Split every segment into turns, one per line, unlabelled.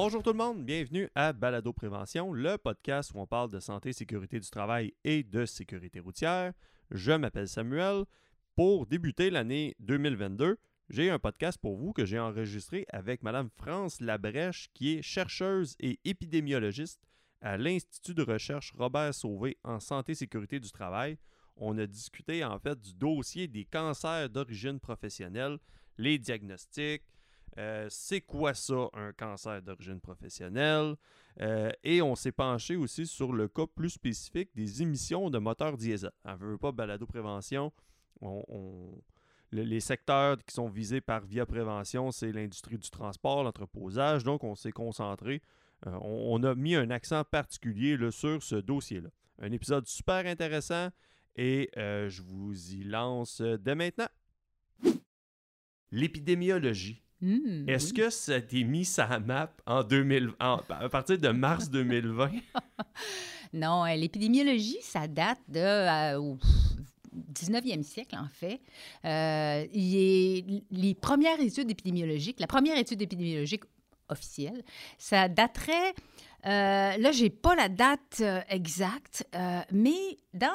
Bonjour tout le monde, bienvenue à Balado Prévention, le podcast où on parle de santé, sécurité du travail et de sécurité routière. Je m'appelle Samuel. Pour débuter l'année 2022, j'ai un podcast pour vous que j'ai enregistré avec Madame France Labrèche, qui est chercheuse et épidémiologiste à l'Institut de recherche Robert Sauvé en santé et sécurité du travail. On a discuté en fait du dossier des cancers d'origine professionnelle, les diagnostics, euh, c'est quoi ça, un cancer d'origine professionnelle? Euh, et on s'est penché aussi sur le cas plus spécifique des émissions de moteurs diesel. On ne veut pas balado prévention. les secteurs qui sont visés par via prévention, c'est l'industrie du transport, l'entreposage. Donc, on s'est concentré, euh, on, a mis un accent particulier sur ce dossier-là. Un épisode super intéressant et je vous y lance dès maintenant. L'épidémiologie
Mmh,
Est-ce que ça t'est mis sa map en 2000, à partir de mars 2020?
non, euh, l'épidémiologie, ça date de, euh, au 19e siècle, en fait. Euh, les premières études épidémiologiques, la première étude épidémiologique officielle, ça daterait, là, j'ai pas la date exacte, mais dans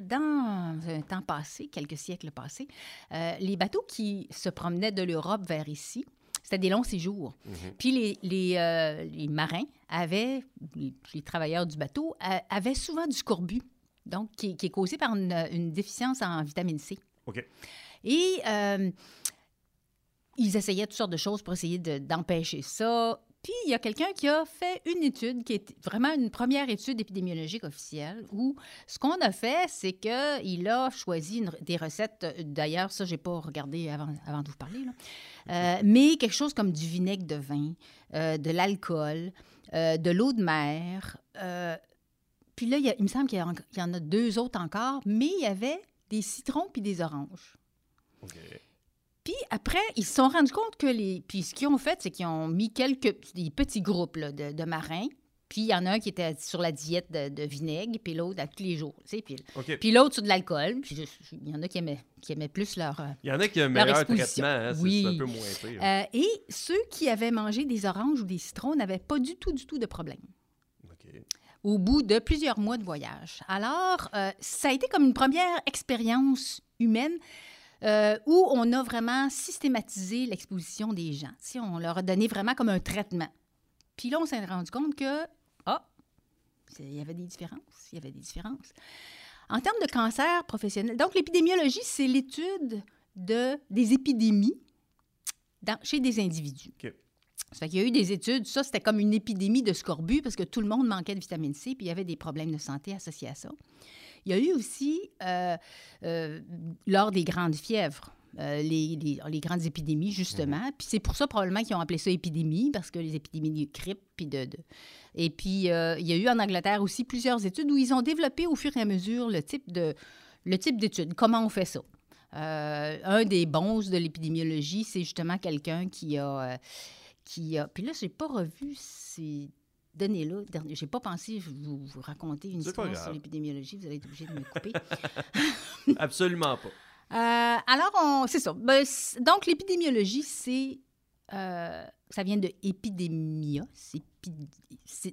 dans un temps passé, quelques siècles passés, euh, les bateaux qui se promenaient de l'Europe vers ici, c'était des longs séjours.
Mhm.
Puis les, les, euh, les, marins avaient, les, travailleurs du bateau, avaient souvent du scorbut, donc qui, est causé par une, déficience en vitamine C.
OK.
Et euh, ils essayaient toutes sortes de choses pour essayer d'empêcher ça. Puis, il y a quelqu'un qui a fait une étude qui est vraiment une première étude épidémiologique officielle où ce qu'on a fait, c'est qu'il a choisi des recettes. D'ailleurs, ça, je n'ai pas regardé avant, avant de vous parler, euh, mais quelque chose comme du vinaigre de vin, euh, de l'alcool, euh, de l'eau de mer. puis là, il, me semble qu'il y, en a deux autres encore, mais il y avait des citrons puis des oranges.
OK.
Puis après, ils se sont rendus compte que les. Puis ce qu'ils ont fait, c'est qu'ils ont mis quelques des petits groupes de, marins. Puis il y en a un qui était sur la diète de, vinaigre, puis l'autre à tous les jours. Tu sais, puis, puis l'autre sur de l'alcool. Puis il y en a qui aimaient, qui aimaient plus leur. Euh,
il y en a qui ont un meilleur traitement, hein,
oui.
c'est un peu moins pire.
Euh, et ceux qui avaient mangé des oranges ou des citrons n'avaient pas du tout, du tout de problème. Au bout de plusieurs mois de voyage. Alors, euh, ça a été comme une première expérience humaine euh, où on a vraiment systématisé l'exposition des gens. Si on leur a donné vraiment comme un traitement. Puis là, on s'est rendu compte que, ah, il y avait des différences. Il y avait des différences. En termes de cancer professionnel, donc l'épidémiologie, c'est l'étude de, des épidémies dans, chez des individus. Ça fait qu'il y a eu des études, ça c'était comme une épidémie de scorbut parce que tout le monde manquait de vitamine C, puis il y avait des problèmes de santé associés à ça. Il y a eu aussi, euh, euh, lors des grandes fièvres, euh, les, les, grandes épidémies, justement. Mhm. Puis c'est pour ça probablement qu'ils ont appelé ça épidémie, parce que les épidémies de grippe, puis de... Et puis, il y a eu en Angleterre aussi plusieurs études où ils ont développé au fur et à mesure le type de le type d'études, comment on fait ça? un des bons de l'épidémiologie, c'est justement quelqu'un qui a... qui a... Puis là, je n'ai pas revu ces Donnez-là. Je n'ai pas pensé vous, vous raconter une histoire sur l'épidémiologie. Vous allez être obligé de me couper.
Absolument pas.
Euh, alors, c'est ça. Ben, donc, l'épidémiologie, c'est. Euh, ça vient de épidémia.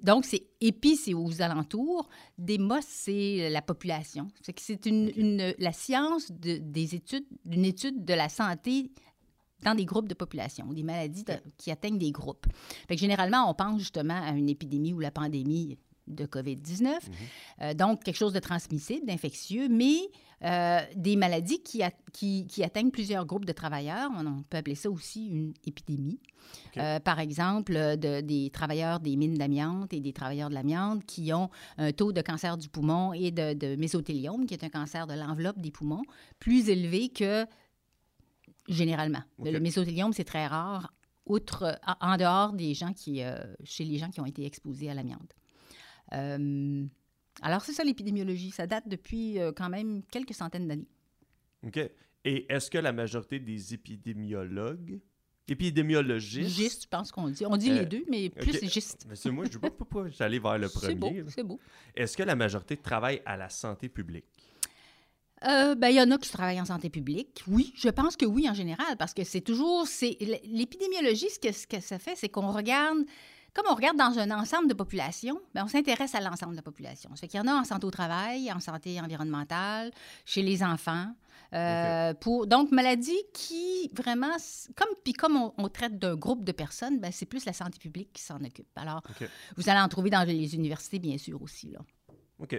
donc, c'est épi, c'est aux alentours. Démos, c'est la population. C'est que c'est une, la science de, des études, d'une étude de la santé dans des groupes de population, des maladies qui atteignent des groupes. Fait généralement, on pense justement à une épidémie ou la pandémie de COVID-19, mhm. euh, donc quelque chose de transmissible, d'infectieux, mais euh, des maladies qui, qui, atteignent plusieurs groupes de travailleurs. On, peut appeler ça aussi une épidémie. Euh, par exemple, des travailleurs des mines d'amiante et des travailleurs de l'amiante qui ont un taux de cancer du poumon et de, de mésothéliome, qui est un cancer de l'enveloppe des poumons, plus élevé que généralement. Le mésothéliome, c'est très rare, outre, en dehors des gens qui, euh, chez les gens qui ont été exposés à l'amiante. Euh, alors, c'est ça l'épidémiologie. Ça date depuis euh, quand même quelques centaines d'années.
OK. Et est-ce que la majorité des épidémiologues, épidémiologistes...
Gistes, je pense qu'on dit. On dit les deux, mais plus okay. gistes.
Mais moi, je ne veux pas, j'allais vers le premier.
C'est beau, c'est beau.
Est-ce que la majorité travaille à la santé publique?
Euh, ben, il y en a qui travaillent en santé publique. Oui, je pense que oui en général, parce que c'est toujours. c'est L'épidémiologie, ce que, ce que ça fait, c'est qu'on regarde comme on regarde dans un ensemble de population, bien, on s'intéresse à l'ensemble de la population. Ça fait qu'il y en a en santé au travail, en santé environnementale, chez les enfants. Euh, pour, donc, maladie qui vraiment, comme, puis comme on, traite d'un groupe de personnes, ben, c'est plus la santé publique qui s'en occupe. Alors, vous allez en trouver dans les universités, bien sûr, aussi. Là.
OK.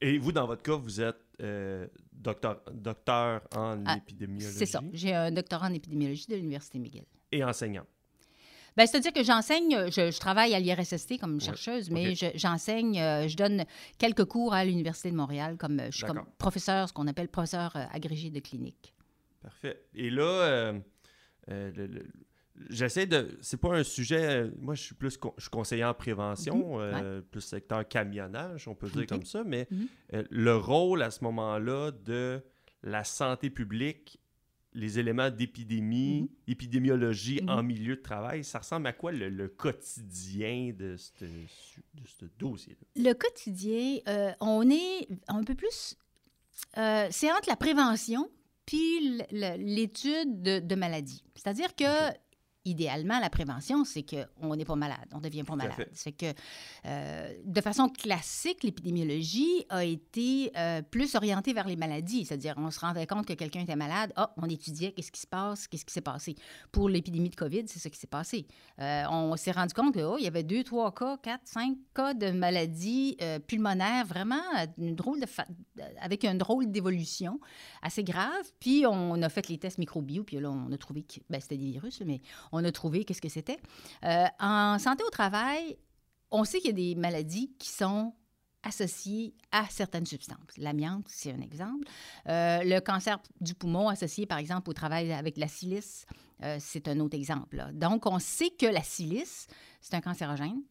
Et vous, dans votre cas, vous êtes euh, docteur, docteur en ah, épidémiologie.
C'est ça. J'ai un doctorat en épidémiologie de l'Université McGill.
Et enseignant.
Ben, C'est-à-dire que j'enseigne, je, travaille à l'IRSST comme chercheuse, mais j'enseigne, euh, je, donne quelques cours à l'Université de Montréal, comme je suis comme professeur, ce qu'on appelle professeur euh, agrégé de clinique.
Parfait. Et là, j'essaie de. C'est pas un sujet. Moi, je suis plus je suis conseiller en prévention, mhm. plus secteur camionnage, on peut dire comme ça, mais mhm. le rôle à ce moment-là de la santé publique les éléments d'épidémie, mhm. épidémiologie en milieu de travail, ça ressemble à quoi le, quotidien de ce dossier-là?
Le quotidien, euh, on est un peu plus... Euh, c'est entre la prévention puis l'étude de, maladies. C'est-à-dire que idéalement, la prévention, c'est qu'on n'est pas malade, on ne devient pas malade. C'est que, euh, de façon classique, l'épidémiologie a été euh, plus orientée vers les maladies, c'est-à-dire on se rendait compte que quelqu'un était malade, oh, on étudiait qu'est-ce qui se passe, qu'est-ce qui s'est passé. Pour l'épidémie de COVID, c'est ce qui s'est passé. Euh, on s'est rendu compte qu'il oh, y avait deux, trois cas, quatre, cinq cas de maladies pulmonaires vraiment une drôle de avec un drôle d'évolution assez grave. Puis on a fait les tests microbiaux, puis là, on a trouvé que ben, c'était des virus, mais on a trouvé qu'est-ce que c'était. Euh, en santé au travail, on sait qu'il y a des maladies qui sont associées à certaines substances. L'amiante, c'est un exemple. Euh, le cancer du poumon associé, par exemple, au travail avec la silice, euh, c'est un autre exemple. Donc, on sait que la silice, c'est un cancérogène.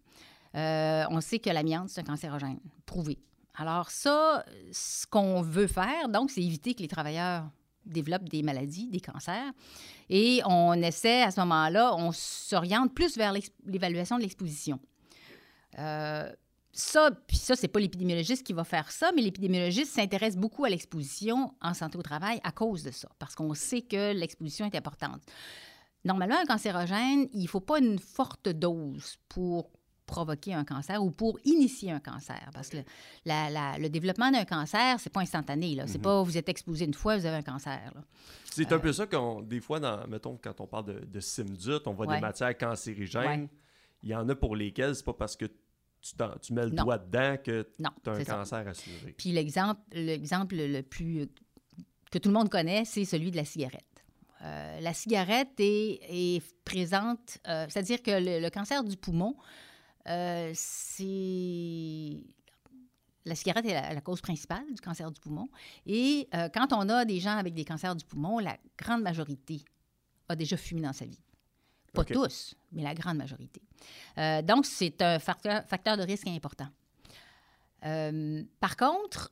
on sait que l'amiante, c'est un cancérogène, prouvé. Alors ça, ce qu'on veut faire, donc, c'est éviter que les travailleurs développent des maladies, des cancers. Et on essaie, à ce moment-là, on s'oriente plus vers l'évaluation de l'exposition. Euh, ça, puis ça, c'est pas l'épidémiologiste qui va faire ça, mais l'épidémiologiste s'intéresse beaucoup à l'exposition en santé au travail à cause de ça, parce qu'on sait que l'exposition est importante. Normalement, un cancérogène, il ne faut pas une forte dose pour provoquer un cancer ou pour initier un cancer. Parce que le développement d'un cancer, c'est pas instantané. C'est mhm. pas vous êtes exposé une fois, vous avez un cancer.
C'est un peu ça qu'on, des fois, dans, mettons, quand on parle de, de SIMDUT, on voit des matières cancérigènes. Il y en a pour lesquelles c'est pas parce que tu, tu mets le doigt dedans que tu as un cancer assuré.
Puis l'exemple, l'exemple le plus que tout le monde connaît, c'est celui de la cigarette. Euh, la cigarette est, présente, euh, c'est-à-dire que le, cancer du poumon, euh, c'est la cigarette est la, cause principale du cancer du poumon. Et euh, quand on a des gens avec des cancers du poumon, la grande majorité a déjà fumé dans sa vie. Pas tous, mais la grande majorité. Euh, donc, c'est un facteur, facteur, de risque important. par contre,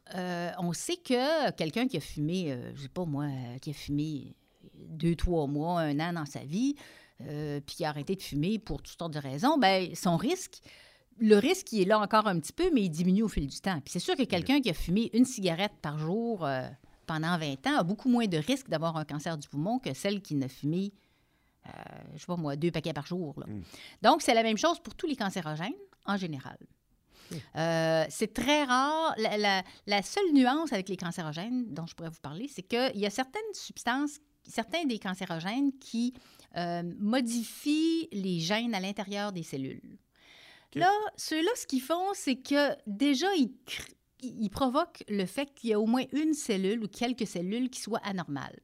on sait que quelqu'un qui a fumé, je sais pas moi, qui a fumé deux, trois mois, un an dans sa vie, euh, puis qui a arrêté de fumer pour toutes sortes de raisons, ben son risque, le risque, il est là encore un petit peu, mais il diminue au fil du temps. Puis c'est sûr que quelqu'un qui a fumé une cigarette par jour euh, pendant 20 ans a beaucoup moins de risque d'avoir un cancer du poumon que celle qui n'a fumé, euh, je sais pas moi, deux paquets par jour. Mm. Donc, c'est la même chose pour tous les cancérogènes en général. Mm. c'est très rare. La, la, seule nuance avec les cancérogènes dont je pourrais vous parler, c'est qu'il y a certaines substances, certains des cancérogènes qui euh, modifient les gènes à l'intérieur des cellules. Là, ceux-là, ce qu'ils font, c'est que déjà, ils, provoquent le fait qu'il y a au moins une cellule ou quelques cellules qui soient anormales.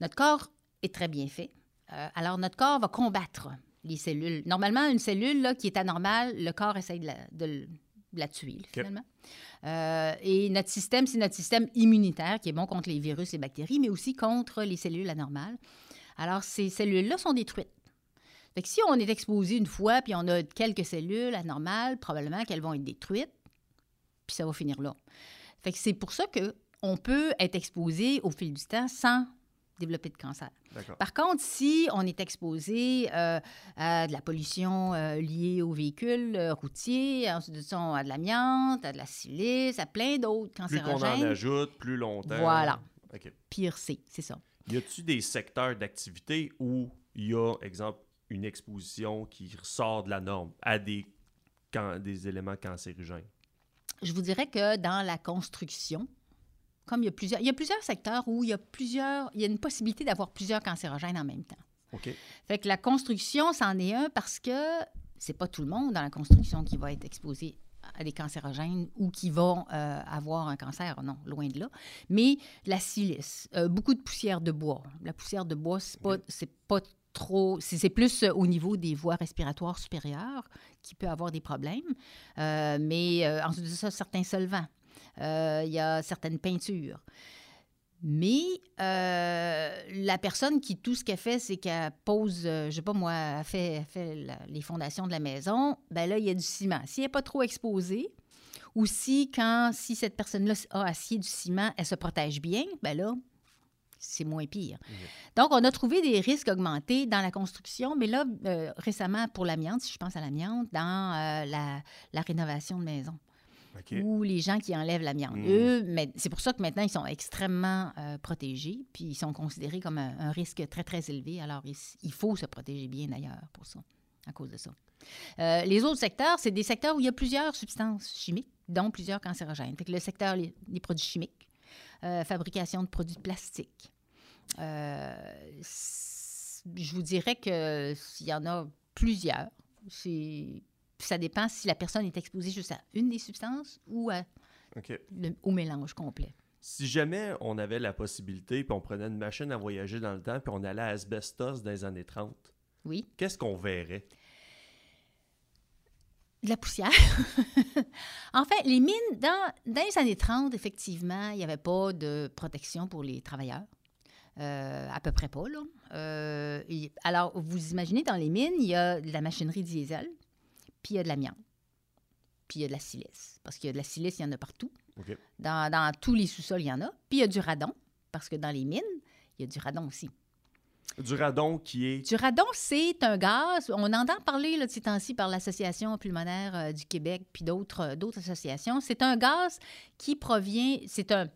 Notre corps est très bien fait. Euh, alors, notre corps va combattre les cellules. Normalement, une cellule là, qui est anormale, le corps essaye de la, tuer, finalement. Euh, et notre système, c'est notre système immunitaire qui est bon contre les virus et les bactéries, mais aussi contre les cellules anormales. Alors, ces cellules-là sont détruites. Fait que si on est exposé une fois, puis on a quelques cellules anormales, probablement qu'elles vont être détruites, puis ça va finir là. Fait que c'est pour ça qu'on peut être exposé au fil du temps sans développer de cancer. Par contre, si on est exposé euh, à de la pollution euh, liée aux véhicules euh, routiers, à de l'amiante, à de la silice, à plein d'autres cancérogènes.
Plus qu'on en ajoute, plus longtemps.
Voilà. Pire c'est, c'est ça.
Y a-t-il des secteurs d'activité où il y a, exemple, une exposition qui sort de la norme à des, des éléments cancérigènes?
Je vous dirais que dans la construction, comme il y a plusieurs, il y a plusieurs secteurs où il y a plusieurs, il y a une possibilité d'avoir plusieurs cancérogènes en même temps.
OK.
Fait que la construction, c'en est un parce que c'est pas tout le monde dans la construction qui va être exposé à des cancérogènes ou qui vont euh, avoir un cancer, non, loin de là. Mais la silice, euh, beaucoup de poussière de bois. La poussière de bois, c'est pas, c'est pas trop, c'est plus au niveau des voies respiratoires supérieures qui peut avoir des problèmes. Euh, mais ensuite de ça, certains solvants. Il y a certaines peintures. Mais euh, la personne qui, tout ce qu'elle fait, c'est qu'elle pose, euh, je sais pas moi, elle fait, fait les fondations de la maison, ben là, il y a du ciment. Si elle n'est pas trop exposée, ou si, quand, si cette personne-là a assied du ciment, elle se protège bien, ben là, c'est moins pire. Donc, on a trouvé des risques augmentés dans la construction, mais là, euh, récemment, pour l'amiante, si je pense à l'amiante, dans la, la, rénovation de maison ou les gens qui enlèvent l'amiante. Hmm. Eux, mais c'est pour ça que maintenant, ils sont extrêmement euh, protégés, puis ils sont considérés comme un, risque très, très élevé. Alors, il, faut se protéger bien d'ailleurs pour ça, à cause de ça. Euh, les autres secteurs, c'est des secteurs où il y a plusieurs substances chimiques, dont plusieurs cancérogènes. Fait que le secteur des produits chimiques, euh, fabrication de produits plastiques. je vous dirais qu'il y en a plusieurs. C'est ça dépend si la personne est exposée juste à une des substances ou au mélange complet.
Si jamais on avait la possibilité, puis on prenait une machine à voyager dans le temps, puis on allait à Asbestos dans les années 30,
oui.
qu'est-ce qu'on verrait?
De la poussière. en fait, les mines, dans, les années 30, effectivement, il n'y avait pas de protection pour les travailleurs. Euh, à peu près pas, là. Euh, alors, vous imaginez, dans les mines, il y a de la machinerie diesel, puis il y a de l'amiante, puis il y a de la silice. Parce qu'il y a de la silice, il y en a partout. Dans, tous les sous-sols, il y en a. Puis il y a du radon, parce que dans les mines, il y a du radon aussi.
Du radon qui est...
Du radon, c'est un gaz. On entend parler là, de ces temps-ci par l'Association pulmonaire euh, du Québec puis d'autres, euh, d'autres associations. C'est un gaz qui provient... C'est un,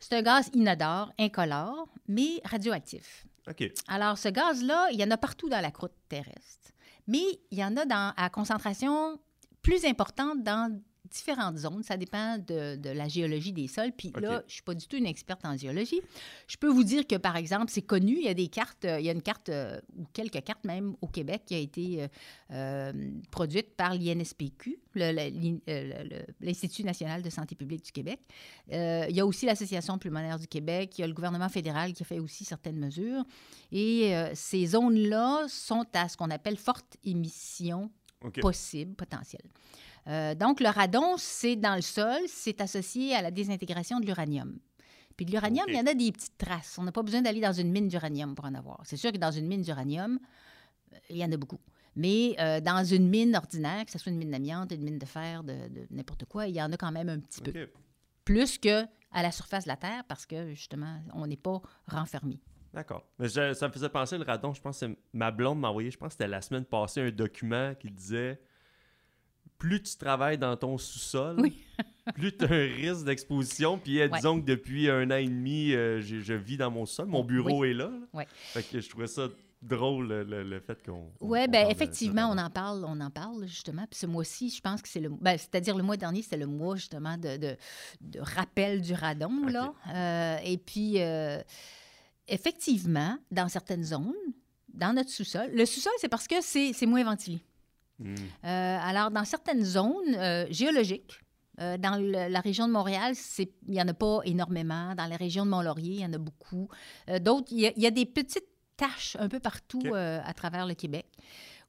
c'est un gaz inodore, incolore, mais radioactif.
OK.
Alors, ce gaz-là, il y en a partout dans la croûte terrestre. Mais il y en a dans, à concentration plus importante dans différentes zones. Ça dépend de, la géologie des sols. Puis là, je ne suis pas du tout une experte en géologie. Je peux vous dire que, par exemple, c'est connu, il y a des cartes, il y a une carte, euh, ou quelques cartes même au Québec, qui a été euh, euh, produite par l'INSPQ, l'Institut national de santé publique du Québec. il y a aussi l'Association pulmonaire du Québec, il y a le gouvernement fédéral qui a fait aussi certaines mesures. Et ces zones-là sont à ce qu'on appelle forte émission possible, potentielle. Euh, donc, le radon, c'est dans le sol, c'est associé à la désintégration de l'uranium. Puis de l'uranium, il y en a des petites traces. On n'a pas besoin d'aller dans une mine d'uranium pour en avoir. C'est sûr que dans une mine d'uranium, il y en a beaucoup. Mais euh, dans une mine ordinaire, que ce soit une mine d'amiante, une mine de fer, de, n'importe quoi, il y en a quand même un petit peu. Plus que à la surface de la Terre, parce que justement, on n'est pas renfermé.
D'accord. Mais ça me faisait penser le radon. Je pense que ma blonde m'a envoyé, je pense que c'était la semaine passée, un document qui disait plus tu travailles dans ton sous-sol, plus tu as un risque d'exposition. Puis euh, disons que depuis un an et demi, euh, je vis dans mon sol. Mon bureau est là. Fait que je trouvais ça drôle le, fait qu'on.
Oui, ben effectivement, on en parle, on en parle justement. Puis ce mois-ci, je pense que c'est le, ben, c'est-à-dire le mois dernier, c'était le mois justement de, de, rappel du radon là. Euh, et puis effectivement, dans certaines zones, dans notre sous-sol, le sous-sol, c'est parce que c'est moins ventilé. Hmm. Euh, alors, dans certaines zones euh, géologiques, euh, dans la région de Montréal, il n'y en a pas énormément. Dans la région de Mont-Laurier, il y en a beaucoup. D'autres, il y, a des petites taches un peu partout à travers le Québec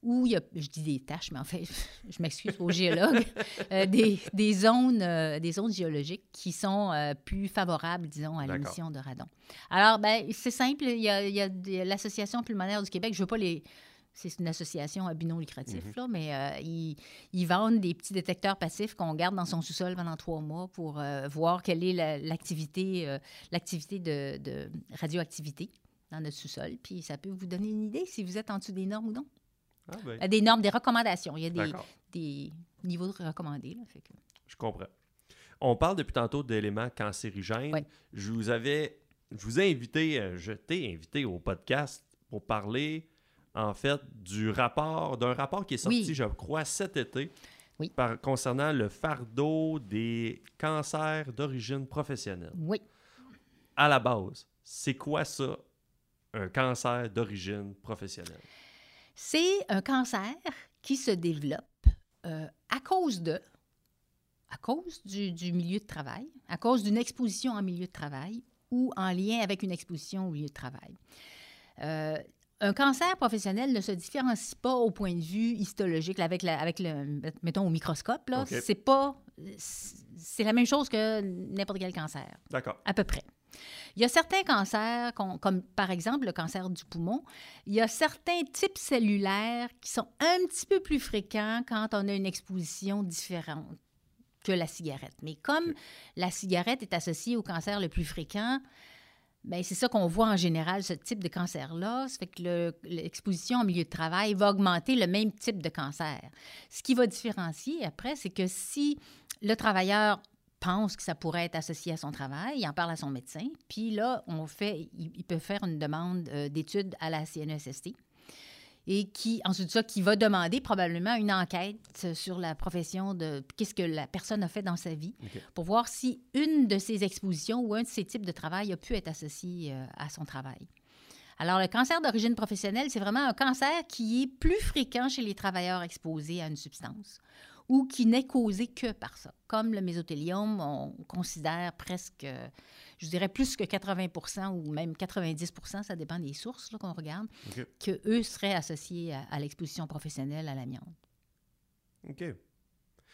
où il y a, je dis des taches, mais en fait, je m'excuse aux géologues, des, des, zones, des zones géologiques qui sont plus favorables, disons, à l'émission de radon. Alors, ben, c'est simple, il y a, a l'Association pulmonaire du Québec, je ne veux pas les c'est une association à but non lucratif, mhm. là, mais euh, ils, vendent des petits détecteurs passifs qu'on garde dans son sous-sol pendant trois mois pour euh, voir quelle est l'activité euh, l'activité de, radioactivité dans notre sous-sol. Puis ça peut vous donner une idée si vous êtes en dessous des normes ou non. Ah ben. Des normes, des recommandations. Il y a des, des niveaux de recommandés. Là, fait que...
Je comprends. On parle depuis tantôt d'éléments cancérigènes. Je vous avais, je vous ai invité, je t'ai invité au podcast pour parler en fait, du rapport, d'un rapport qui est sorti, je crois, cet été, par, concernant le fardeau des cancers d'origine professionnelle.
Oui.
À la base, c'est quoi ça, un cancer d'origine professionnelle?
C'est un cancer qui se développe euh, à cause de, à cause du, du, milieu de travail, à cause d'une exposition en milieu de travail ou en lien avec une exposition au milieu de travail. Euh, un cancer professionnel ne se différencie pas au point de vue histologique avec, la, avec le, mettons, au microscope. Là. C'est pas... C'est la même chose que n'importe quel cancer.
D'accord.
À peu près. Il y a certains cancers, comme par exemple le cancer du poumon, il y a certains types cellulaires qui sont un petit peu plus fréquents quand on a une exposition différente que la cigarette. Mais comme la cigarette est associée au cancer le plus fréquent, Bien, c'est ça qu'on voit en général, ce type de cancer-là. Ça fait que l'exposition en milieu de travail va augmenter le même type de cancer. Ce qui va différencier après, c'est que si le travailleur pense que ça pourrait être associé à son travail, il en parle à son médecin, puis là, on fait, il, peut faire une demande euh, d'étude à la CNESST et qui, ensuite de ça, qui va demander probablement une enquête sur la profession de qu'est-ce que la personne a fait dans sa vie pour voir si une de ces expositions ou un de ces types de travail a pu être associé euh, à son travail. Alors, le cancer d'origine professionnelle, c'est vraiment un cancer qui est plus fréquent chez les travailleurs exposés à une substance ou qui n'est causé que par ça. Comme le mésothélium, on considère presque je dirais plus que 80% ou même 90 ça dépend des sources qu'on regarde, que eux seraient associés à, l'exposition professionnelle à l'amiante.
OK.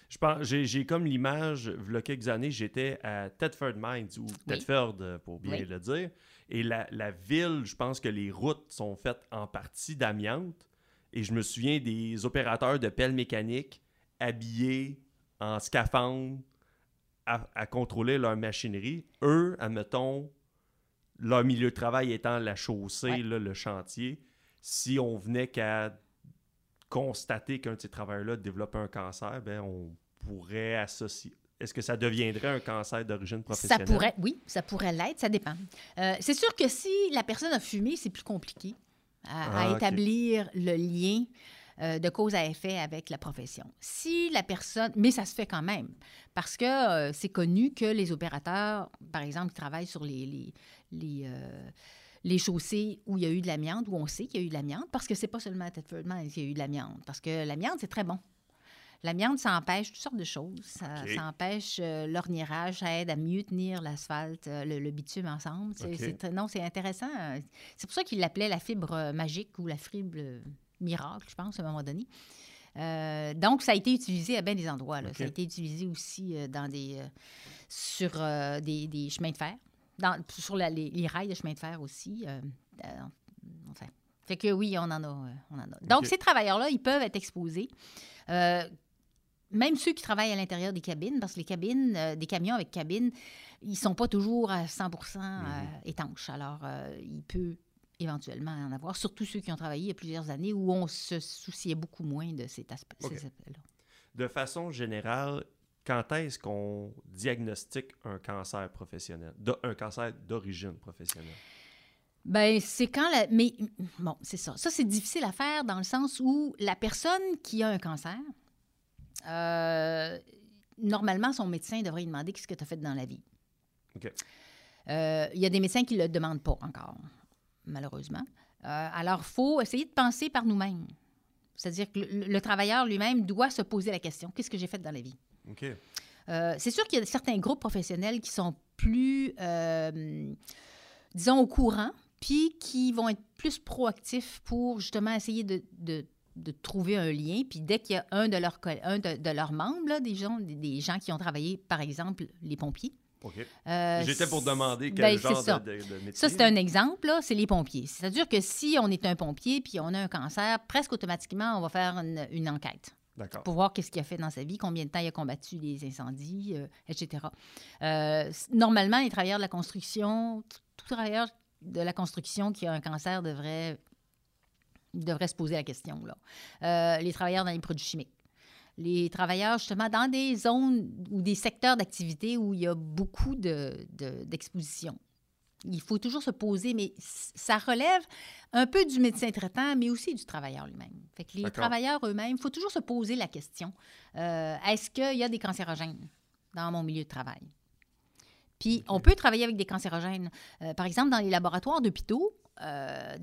Je pense, j'ai, comme l'image, il y a quelques années, j'étais à Thetford Mines, ou Thetford, pour bien le dire. Et la, la, ville, je pense que les routes sont faites en partie d'amiante. Et je me souviens des opérateurs de pelles mécaniques habillés en scaphandre, à, contrôler leur machinerie. Eux, admettons, leur milieu de travail étant la chaussée, le chantier, si on venait qu'à constater qu'un de ces travailleurs-là développait un cancer, ben on pourrait associer. Est-ce que ça deviendrait un cancer d'origine professionnelle?
Ça pourrait, oui, ça pourrait l'être, ça dépend. Euh, c'est sûr que si la personne a fumé, c'est plus compliqué à, ah, établir le lien euh, de cause à effet avec la profession. Si la personne, mais ça se fait quand même, parce que euh, c'est connu que les opérateurs, par exemple, qui travaillent sur les, les, les, euh, les chaussées où il y a eu de l'amiante, où on sait qu'il y a eu de l'amiante, parce que c'est pas seulement à Thetford qu'il y a eu de l'amiante, parce que l'amiante, c'est très bon. L'amiante, ça empêche toutes sortes de choses. Ça, empêche l'ornirage, ça aide à mieux tenir l'asphalte, le, bitume ensemble. C'est, non, c'est intéressant. C'est pour ça qu'ils l'appelaient la fibre magique ou la fibre miracle, je pense, à un moment donné. Euh, donc, ça a été utilisé à bien des endroits. Ça a été utilisé aussi euh, dans des, euh, sur des, chemins de fer, dans, sur les, rails de chemin de fer aussi. enfin, fait que oui, on en a. On en a. Donc, ces travailleurs-là, ils peuvent être exposés. même ceux qui travaillent à l'intérieur des cabines, parce que les cabines, des camions avec cabine, ils ne sont pas toujours à 100 mm-hmm. étanches. Alors, il peut éventuellement en avoir, surtout ceux qui ont travaillé il y a plusieurs années où on se souciait beaucoup moins de cet aspect, là
De façon générale, quand est-ce qu'on diagnostique un cancer professionnel, un cancer d'origine professionnelle?
Ben c'est quand la... Mais bon, c'est ça. Ça, c'est difficile à faire dans le sens où la personne qui a un cancer, euh, normalement, son médecin devrait lui demander qu'est-ce que tu as fait dans la vie.
OK.
Euh, il y a des médecins qui ne le demandent pas encore malheureusement. Euh, alors, il faut essayer de penser par nous-mêmes. C'est-à-dire que le, travailleur lui-même doit se poser la question qu'est-ce que j'ai fait dans la vie? Euh, C'est sûr qu'il y a certains groupes professionnels qui sont plus, euh, disons, au courant, puis qui vont être plus proactifs pour justement essayer de, de, trouver un lien. Puis dès qu'il y a un de leurs, un de, leurs membres, des, gens, des gens qui ont travaillé, par exemple, les pompiers,
euh, J'étais pour demander quel ben, genre
ça.
De, métier.
Ça, c'est un exemple, c'est les pompiers. C'est-à-dire que si on est un pompier puis on a un cancer, presque automatiquement, on va faire une, enquête. Pour voir qu'est-ce qu'il a fait dans sa vie, combien de temps il a combattu les incendies, euh, etc. Euh, normalement, les travailleurs de la construction, tout, travailleur de la construction qui a un cancer devrait, devrait se poser la question. Là. les travailleurs dans les produits chimiques les travailleurs justement dans des zones ou des secteurs d'activité où il y a beaucoup d'exposition. Il faut toujours se poser, mais ça relève un peu du médecin traitant, mais aussi du travailleur lui-même. Fait que les travailleurs eux-mêmes, il faut toujours se poser la question euh, est-ce qu'il y a des cancérogènes dans mon milieu de travail? Puis on peut travailler avec des cancérogènes. Euh, par exemple, dans les laboratoires d'hôpitaux, euh,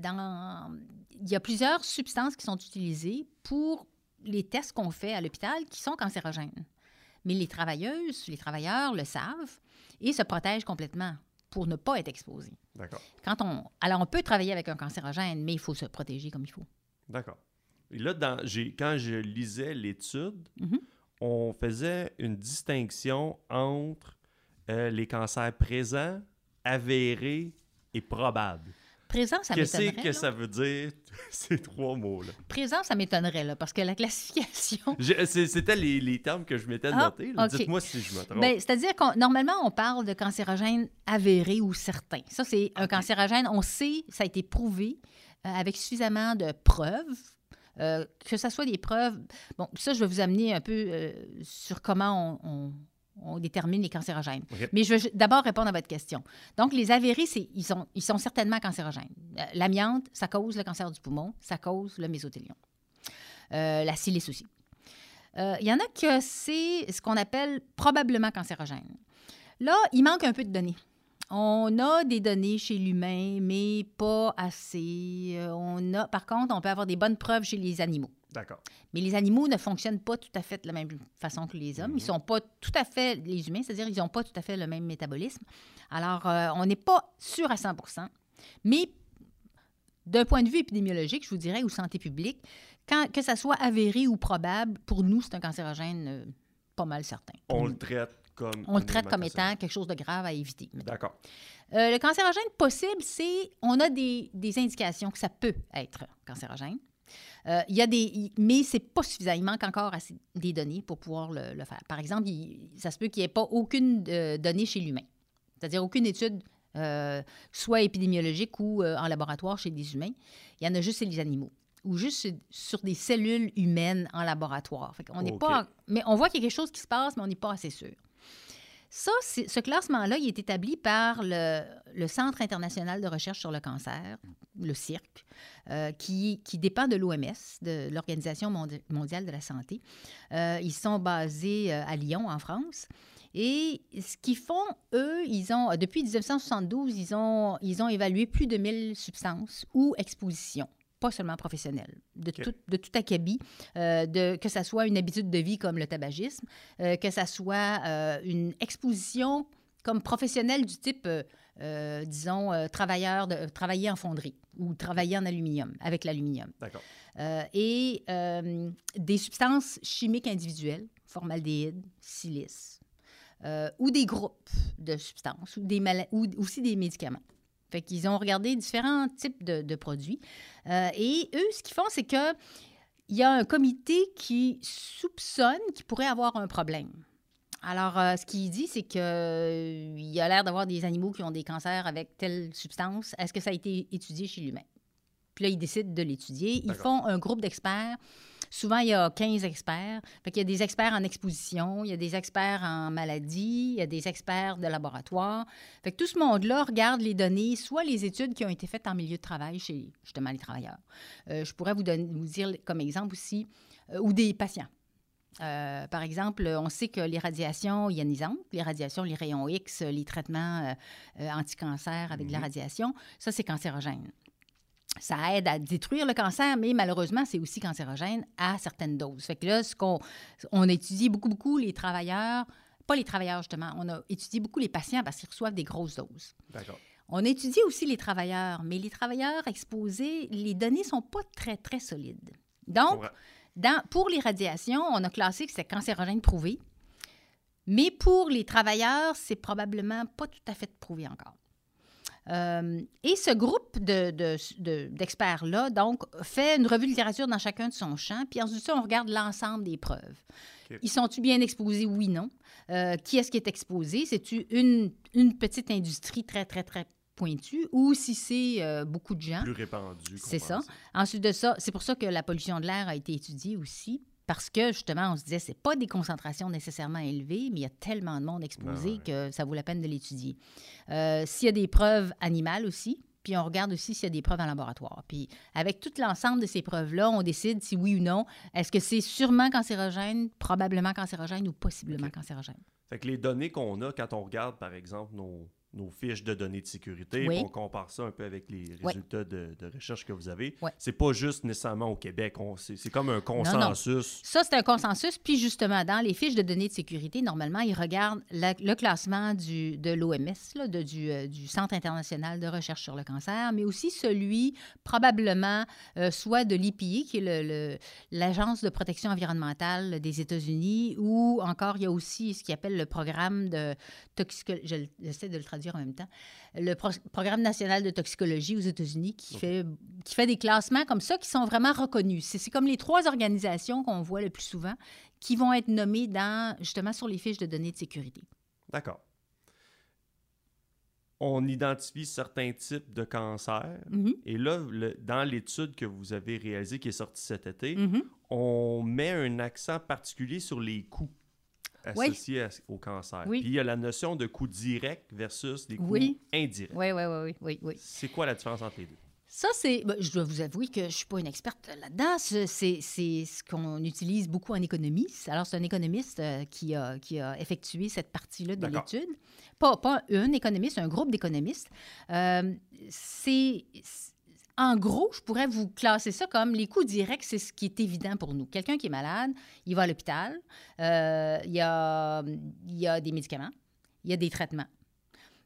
il y a plusieurs substances qui sont utilisées pour les tests qu'on fait à l'hôpital qui sont cancérogènes. Mais les travailleuses, les travailleurs le savent et se protègent complètement pour ne pas être exposés.
D'accord.
Quand on, alors, on peut travailler avec un cancérogène, mais il faut se protéger comme il faut.
D'accord. Et là, dans, quand je lisais l'étude, mm-hmm. on faisait une distinction entre euh, les cancers présents, avérés et probables.
Présent, ça m'étonnerait.
Qu'est-ce que ça veut dire, ces trois mots-là?
Présent, ça m'étonnerait, là, parce que la classification...
C'était les, les, termes que je m'étais ah, notés. Dites-moi si je me trompe.
Ben, C'est-à-dire qu'on normalement, on parle de cancérogènes avérés ou certains. Ça, c'est un cancérogène, on sait, ça a été prouvé euh, avec suffisamment de preuves euh, que ce soit des preuves. Bon, ça, je vais vous amener un peu euh, sur comment on, on détermine les cancérogènes. Mais je veux d'abord répondre à votre question. Donc, les avérés, ils sont, ils sont certainement cancérogènes. Euh, l'amiante, ça cause le cancer du poumon, ça cause le mésothélion. Euh, la silice aussi. Euh, il y en a que c'est ce qu'on appelle probablement cancérogène. Là, il manque un peu de données. On a des données chez l'humain, mais pas assez. On a, par contre, on peut avoir des bonnes preuves chez les animaux.
D'accord.
Mais les animaux ne fonctionnent pas tout à fait de la même façon que les hommes. Ils ne mhm. sont pas tout à fait les humains, c'est-à-dire ils n'ont pas tout à fait le même métabolisme. Alors, euh, on n'est pas sûr à 100 mais d'un point de vue épidémiologique, je vous dirais, ou santé publique, quand, que ça soit avéré ou probable, pour nous, c'est un cancérogène euh, pas mal certain.
On le traite comme...
On le traite comme étant quelque chose de grave à éviter.
D'accord.
Euh, le cancérogène possible, c'est... On a des, des indications que ça peut être cancérogène. Euh, il y a des, mais c'est pas suffisant. Il manque encore assez des données pour pouvoir le, faire. Par exemple, ça se peut qu'il n'y ait pas aucune euh, donnée chez l'humain, c'est-à-dire aucune étude, euh, soit épidémiologique ou en laboratoire chez les humains. Il y en a juste chez les animaux ou juste sur des cellules humaines en laboratoire. on n'est pas, mais on voit qu'il y a quelque chose qui se passe, mais on n'est pas assez sûr. Ça, ce classement-là, il est établi par le, Centre international de recherche sur le cancer, le CIRC, euh, qui, dépend de l'OMS, de l'Organisation mondiale de la santé. Euh, ils sont basés euh, à Lyon, en France. Et ce qu'ils font, eux, ils ont, depuis 1972, ils ont, ils ont évalué plus de 1000 substances ou expositions pas seulement professionnel, de, tout, de tout acabit, euh, de, que ce soit une habitude de vie comme le tabagisme, euh, que ce soit euh, une exposition comme professionnelle du type, disons, travailleur de, travailler en fonderie ou travailler en aluminium, avec l'aluminium.
D'accord.
et des substances chimiques individuelles, formaldéhyde, silice, ou des groupes de substances, ou, des ou aussi des médicaments. Fait qu'ils ont regardé différents types de, produits. Euh, et eux, ce qu'ils font, c'est que il y a un comité qui soupçonne qu'il pourrait avoir un problème. Alors, euh, ce qu'il dit, c'est qu'il euh, y a l'air d'avoir des animaux qui ont des cancers avec telle substance. Est-ce que ça a été étudié chez l'humain? Puis là, ils décident de l'étudier. Ils font un groupe d'experts Souvent, il y a 15 experts. Fait il y a des experts en exposition, il y a des experts en maladie, il y a des experts de laboratoire. Fait que tout ce monde-là regarde les données, soit les études qui ont été faites en milieu de travail chez justement les travailleurs. Euh, je pourrais vous, donner, vous dire comme exemple aussi, euh, ou des patients. Euh, par exemple, on sait que les radiations ionisantes, les radiations, les rayons X, les traitements anti-cancer avec de la mhm. radiation, ça, c'est cancérogène ça aide à détruire le cancer, mais malheureusement, c'est aussi cancérogène à certaines doses. Fait que là, ce qu'on on étudie beaucoup, beaucoup les travailleurs, pas les travailleurs justement, on a étudié beaucoup les patients parce qu'ils reçoivent des grosses doses.
D'accord.
On a étudié aussi les travailleurs, mais les travailleurs exposés, les données sont pas très, très solides. Donc, dans, pour les radiations, on a classé que c'est cancérogène prouvé, mais pour les travailleurs, c'est probablement pas tout à fait prouvé encore. Euh, et ce groupe d'experts-là, donc, fait une revue de littérature dans chacun de son champ, puis ensuite, ça, on regarde l'ensemble des preuves. Ils sont-ils bien exposés? Oui, non. Euh, qui est-ce qui est exposé? C'est-tu une, une, petite industrie très, très, très pointue ou si c'est euh, beaucoup de gens?
Plus répandu.
C'est ça. Ensuite de ça, c'est pour ça que la pollution de l'air a été étudiée aussi Parce que, justement, on se disait, c'est pas des concentrations nécessairement élevées, mais il y a tellement de monde exposé que ça vaut la peine de l'étudier. Euh, s'il y a des preuves animales aussi, puis on regarde aussi s'il y a des preuves en laboratoire. Puis avec tout l'ensemble de ces preuves-là, on décide si oui ou non, est-ce que c'est sûrement cancérogène, probablement cancérogène ou possiblement cancérogène.
Fait que les données qu'on a quand on regarde, par exemple, nos, nos fiches de données de sécurité, on compare ça un peu avec les résultats de, recherche que vous avez. C'est pas juste nécessairement au Québec, c'est comme un consensus.
Ça, c'est un consensus. Puis justement, dans les fiches de données de sécurité, normalement, ils regardent le classement du, de l'OMS, du, euh, du Centre international de recherche sur le cancer, mais aussi celui probablement euh, soit de l'IPI, qui est l'Agence de protection environnementale des États-Unis, ou encore il y a aussi ce qu'ils appelle le programme de toxicologie, j'essaie de le traduire en même temps, le Programme national de toxicologie aux États-Unis qui, fait, qui fait des classements comme ça qui sont vraiment reconnus. C'est comme les trois organisations qu'on voit le plus souvent qui vont être nommées dans, justement sur les fiches de données de sécurité.
D'accord. On identifie certains types de cancers.
Mm-hmm.
Et là, dans l'étude que vous avez réalisée qui est sortie cet été,
mm-hmm.
on met un accent particulier sur les coûts associés au cancer. Puis il y a la notion de coût direct versus des coûts indirects.
Oui, oui, oui, oui, oui.
C'est quoi la différence entre les deux?
Ça, c'est. Ben, je dois vous avouer que je ne suis pas une experte là-dedans. C'est ce qu'on utilise beaucoup en économie. Alors, c'est un économiste euh, qui, a, qui a effectué cette partie-là de l'étude. Pas, pas un économiste, un groupe d'économistes. Euh, c'est en gros, je pourrais vous classer ça comme les coûts directs, c'est ce qui est évident pour nous. Quelqu'un qui est malade, il va à l'hôpital, euh, il, y a, il y a des médicaments, il y a des traitements.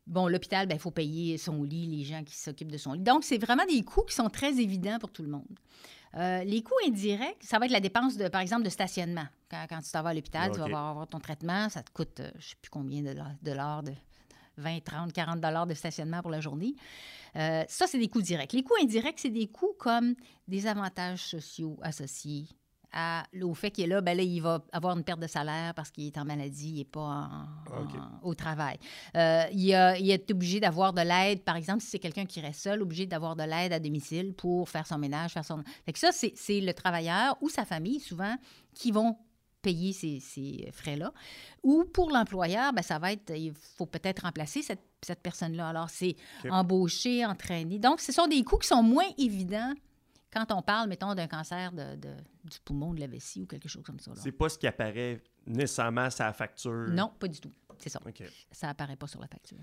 Bon, l'hôpital, ben, il faut payer son lit, les gens qui s'occupent de son lit. Donc, c'est vraiment des coûts qui sont très évidents pour tout le monde. Euh, les coûts indirects, ça va être la dépense, de, par exemple, de stationnement. Quand, tu t'en vas à l'hôpital, tu vas avoir, ton traitement, ça te coûte, euh, je ne sais plus combien de dollars, de 20, 30, 40 dollars de stationnement pour la journée. Euh, ça, c'est des coûts directs. Les coûts indirects, c'est des coûts comme des avantages sociaux associés à, au fait qu'il est là, ben là, il va avoir une perte de salaire parce qu'il est en maladie, il n'est pas au travail. Euh, il, a, il, est obligé d'avoir de l'aide, par exemple, si c'est quelqu'un qui reste seul, obligé d'avoir de l'aide à domicile pour faire son ménage, faire son... Fait que ça, c'est le travailleur ou sa famille, souvent, qui vont payer ces, ces frais-là. Ou pour l'employeur, ben, ça va être, il faut peut-être remplacer cette, cette personne-là. Alors, c'est embaucher, entraîner. Donc, ce sont des coûts qui sont moins évidents quand on parle, mettons, d'un cancer de, de, du poumon, de la vessie ou quelque chose comme ça.
C'est pas ce qui apparaît nécessairement sur la facture.
Non, pas du tout. C'est ça. Ça apparaît pas sur la facture.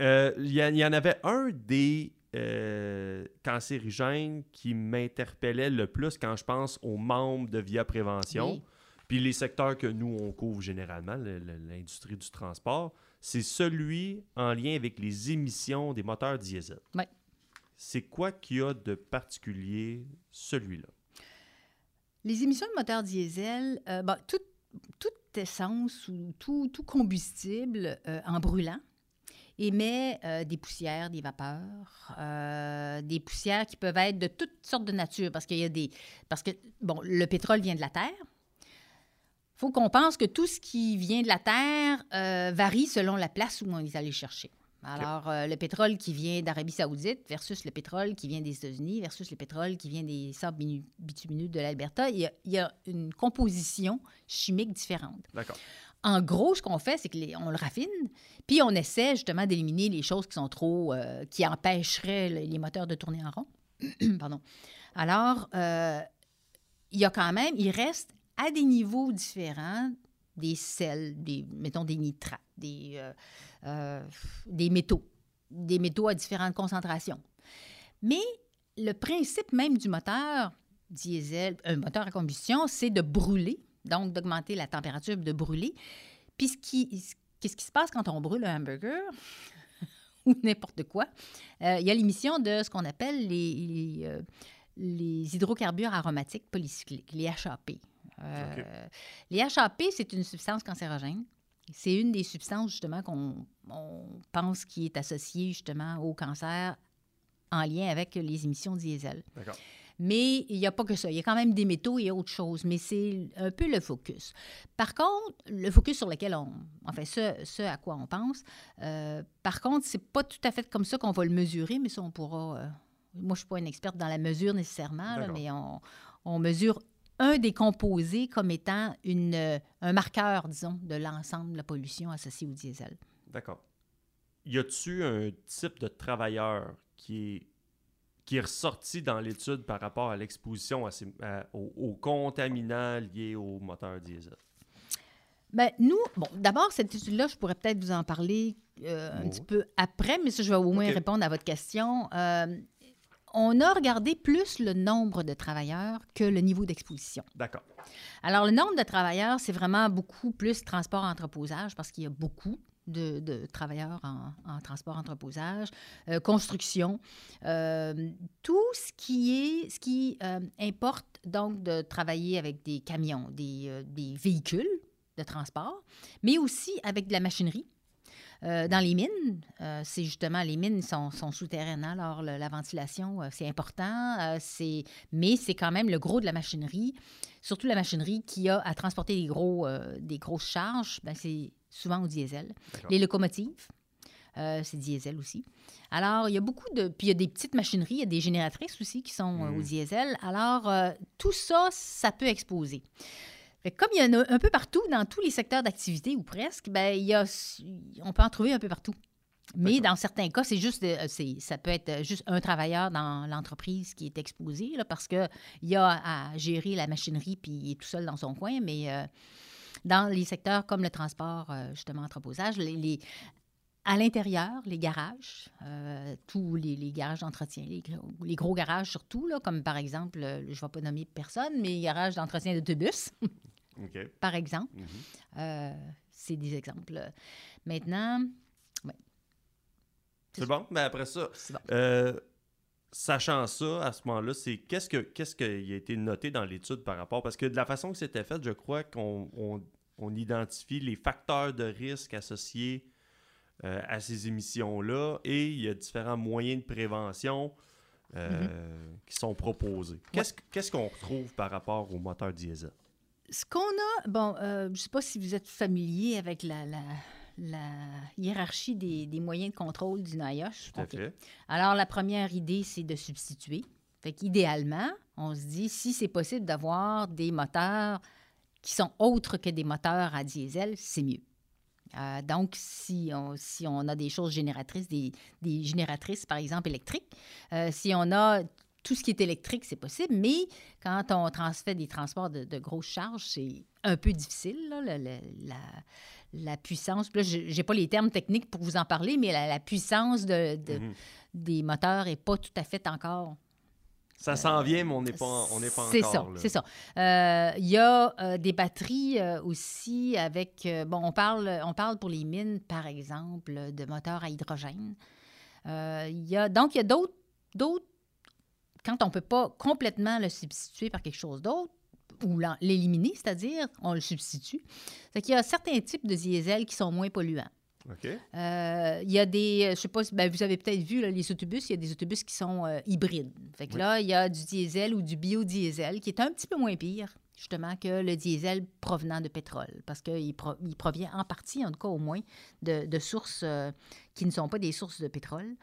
Euh, il y, y, en avait un des euh, cancérigènes qui m'interpellait le plus quand je pense aux membres de Via Prévention. Oui. Puis les secteurs que nous, on couvre généralement, l'industrie du transport, c'est celui en lien avec les émissions des moteurs diesel.
Oui.
C'est quoi qu'il y a de particulier, celui-là?
Les émissions de moteurs diesel, euh, toute, essence ou tout, tout combustible euh, en brûlant émet euh, des poussières, des vapeurs, des poussières qui peuvent être de toutes sortes de nature parce qu'il y a des... Parce que, bon, le pétrole vient de la Terre, faut qu'on pense que tout ce qui vient de la Terre euh, varie selon la place où on est allé chercher. Alors, euh, le pétrole qui vient d'Arabie saoudite versus le pétrole qui vient des États-Unis versus le pétrole qui vient des sables bitumineux de l'Alberta, il, y a une composition chimique différente.
D'accord.
En gros, ce qu'on fait, c'est qu'on le raffine, puis on essaie justement d'éliminer les choses qui sont trop... Euh, qui empêcheraient les moteurs de tourner en rond. Pardon. Alors, il y a quand même, il reste à des niveaux différents des sels, des, mettons des nitrates, des, euh, euh, des métaux, des métaux à différentes concentrations. Mais le principe même du moteur diesel, un moteur à combustion, c'est de brûler, donc d'augmenter la température, de brûler. Puis qu'est-ce qui se passe quand on brûle un hamburger ou n'importe quoi? Euh, il y a l'émission de ce qu'on appelle les, les hydrocarbures aromatiques polycycliques, les HAP. Euh, les HAP, c'est une substance cancérogène. C'est une des substances, justement, qu'on pense qui est associée, justement, au cancer en lien avec les émissions diesel. Mais il n'y a pas que ça. Il y a quand même des métaux et autre chose, mais c'est un peu le focus. Par contre, le focus sur lequel on. Enfin, ce, ce à quoi on pense. Euh, par contre, c'est pas tout à fait comme ça qu'on va le mesurer, mais ça, on pourra. Euh, moi, je ne suis pas une experte dans la mesure nécessairement, mais on, on mesure un des composés comme étant une, un marqueur, disons, de l'ensemble de la pollution associée au diesel.
D'accord. Y a-tu un type de travailleur qui est, qui est ressorti dans l'étude par rapport à l'exposition aux, contaminants liés au moteur diesel?
Bien, nous, bon, d'abord, cette étude-là, je pourrais peut-être vous en parler euh, un petit peu après, mais ça, je vais au moins répondre à votre question. Euh, on a regardé plus le nombre de travailleurs que le niveau d'exposition.
D'accord.
Alors, le nombre de travailleurs, c'est vraiment beaucoup plus transport-entreposage parce qu'il y a beaucoup de, travailleurs en, transport-entreposage, euh, construction, euh, tout ce qui est, ce qui euh, importe donc de travailler avec des camions, des, des véhicules de transport, mais aussi avec de la machinerie. Euh, dans les mines, euh, c'est justement, les mines sont, souterraines, hein, alors la ventilation, euh, c'est important, c'est, mais c'est quand même le gros de la machinerie, surtout la machinerie qui a à transporter des, gros, des grosses charges, ben, c'est souvent au diesel. Les locomotives, c'est diesel aussi. Alors, il y a beaucoup de... Puis il y a des petites machineries, il y a des génératrices aussi qui sont au mmh. diesel. Alors, tout ça, ça peut exposer comme il y en a un peu partout dans tous les secteurs d'activité ou presque, ben, il y a, on peut en trouver un peu partout. Mais dans certains cas, c'est juste, euh, ça peut être juste un travailleur dans l'entreprise qui est exposé, là, parce qu'il y a à gérer la machinerie puis il est tout seul dans son coin. Mais euh, dans les secteurs comme le transport, euh, justement, entreposage, les, à l'intérieur, les garages, tous les, garages d'entretien, les, gros garages surtout, là, comme par exemple, je ne vais pas nommer personne, mais les garages d'entretien d'autobus. par exemple. Mhm. Euh, c'est des exemples. Maintenant, ouais.
C'est bon, mais après ça, euh, sachant ça, à ce moment-là, c'est qu'est-ce que qu'est-ce qui a été noté dans l'étude par rapport? Parce que de la façon que c'était fait, je crois qu'on on, identifie les facteurs de risque associés euh, à ces émissions-là et il y a différents moyens de prévention. Mhm. qui sont proposés. Qu'est-ce qu'on retrouve par rapport au moteur diesel?
Ce qu'on a, bon, euh, je ne sais pas si vous êtes familier avec la, hiérarchie des, moyens de contrôle du NIOSH.
Tout à fait.
Alors, la première idée, c'est de substituer. Fait qu'idéalement, on se dit, si c'est possible d'avoir des moteurs qui sont autres que des moteurs à diesel, c'est mieux. Euh, donc, si on, si on a des choses génératrices, des, génératrices, par exemple, électriques, euh, si on a tout ce qui est électrique, c'est possible, mais quand on transfère des transports de, grosses charges, c'est un peu difficile, la, puissance. je n'ai pas les termes techniques pour vous en parler, mais la, puissance de, mhm. des moteurs n'est pas tout à fait encore
ça s'en vient, mais on n'est pas, on pas encore. C'est
ça, c'est ça. Euh, il y a euh, des batteries euh, aussi avec. bon, on parle, on parle pour les mines, par exemple, de moteurs à hydrogène. Il y a, donc, il y a d'autres quand on ne peut pas complètement le substituer par quelque chose d'autre, ou l'éliminer, c'est-à-dire on le substitue, c'est qu'il y a certains types de diesel qui sont moins polluants. Euh, il y a des, je sais pas, ben, vous avez peut-être vu les autobus, il y a des autobus qui sont euh, hybrides. Fait que là, il y a du diesel ou du biodiesel qui est un petit peu moins pire, justement, que le diesel provenant de pétrole, parce qu'il il provient en partie, en tout cas au moins, de, sources euh, qui ne sont pas des sources de pétrole.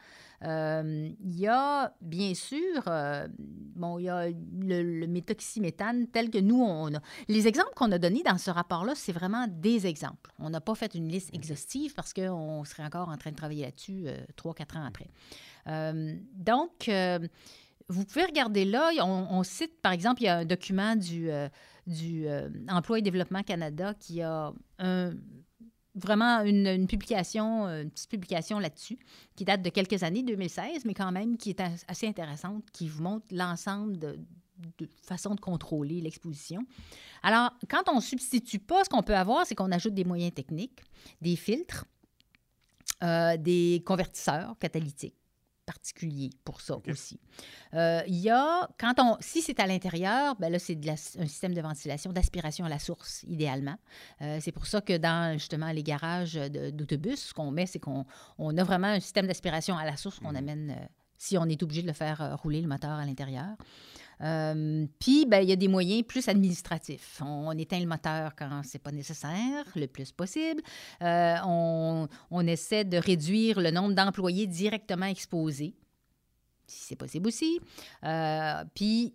Euh, il y a, bien sûr, euh, bon, il y a le, méthoxyméthane tel que nous, on a. Les exemples qu'on a donnés dans ce rapport-là, c'est vraiment des exemples. On n'a pas fait une liste exhaustive parce qu'on serait encore en train de travailler là-dessus trois, quatre ans après. donc, vous pouvez regarder là, on, cite, par exemple, il y a un document du, du Emploi et Développement Canada qui a vraiment une, publication, euh, une petite publication là-dessus, qui date de quelques années, 2016, mais quand même qui est assez intéressante, qui vous montre l'ensemble de, façons de contrôler l'exposition. Alors, quand on ne substitue pas, ce qu'on peut avoir, c'est qu'on ajoute des moyens techniques, des filtres, euh, des convertisseurs catalytiques particulier pour ça aussi. Euh, il y a, quand on, si c'est à l'intérieur, ben là, c'est un système de ventilation, d'aspiration à la source, idéalement. Euh, c'est pour ça que dans, justement, les garages d'autobus, ce qu'on met, c'est qu'on on a vraiment un système d'aspiration à la source qu'on mhm. amène euh, si on est obligé de le faire rouler le moteur à l'intérieur. Euh, puis, ben, il y a des moyens plus administratifs. On, éteint le moteur quand c'est pas nécessaire, le plus possible. Euh, on, on, essaie de réduire le nombre d'employés directement exposés, si c'est possible aussi. Euh, puis,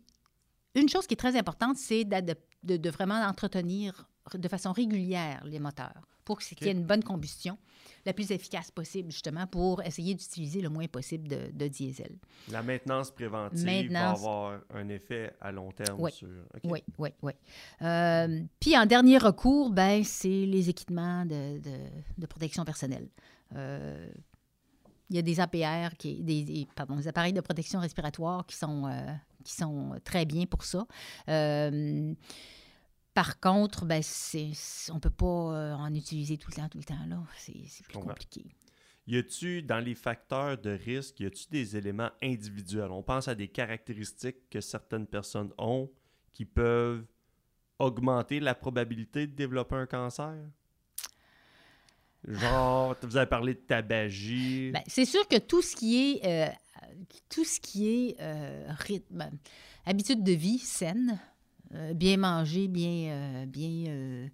une chose qui est très importante, c'est de, vraiment entretenir de façon régulière les moteurs pour qu'il y ait une bonne combustion la plus efficace possible, justement, pour essayer d'utiliser le moins possible de, diesel.
La maintenance préventive va avoir un effet à long terme
oui.
sur...
Oui, oui, oui. Euh, puis en dernier recours, ben, c'est les équipements de, de, protection personnelle. Euh, il y a des APR, qui, des, pardon, des appareils de protection respiratoire qui sont, euh, qui sont très bien pour ça. Par contre, ben, on ne peut pas euh, en utiliser tout le temps, tout le temps. là. C'est plus compliqué.
Y a-tu, dans les facteurs de risque, y a-tu des éléments individuels? On pense à des caractéristiques que certaines personnes ont qui peuvent augmenter la probabilité de développer un cancer? Genre, vous avez parlé de tabagie.
Ben, c'est sûr que tout ce qui est, euh, tout ce qui est euh, rythme, habitude de vie saine, euh, bien manger, bien, euh, bien, euh,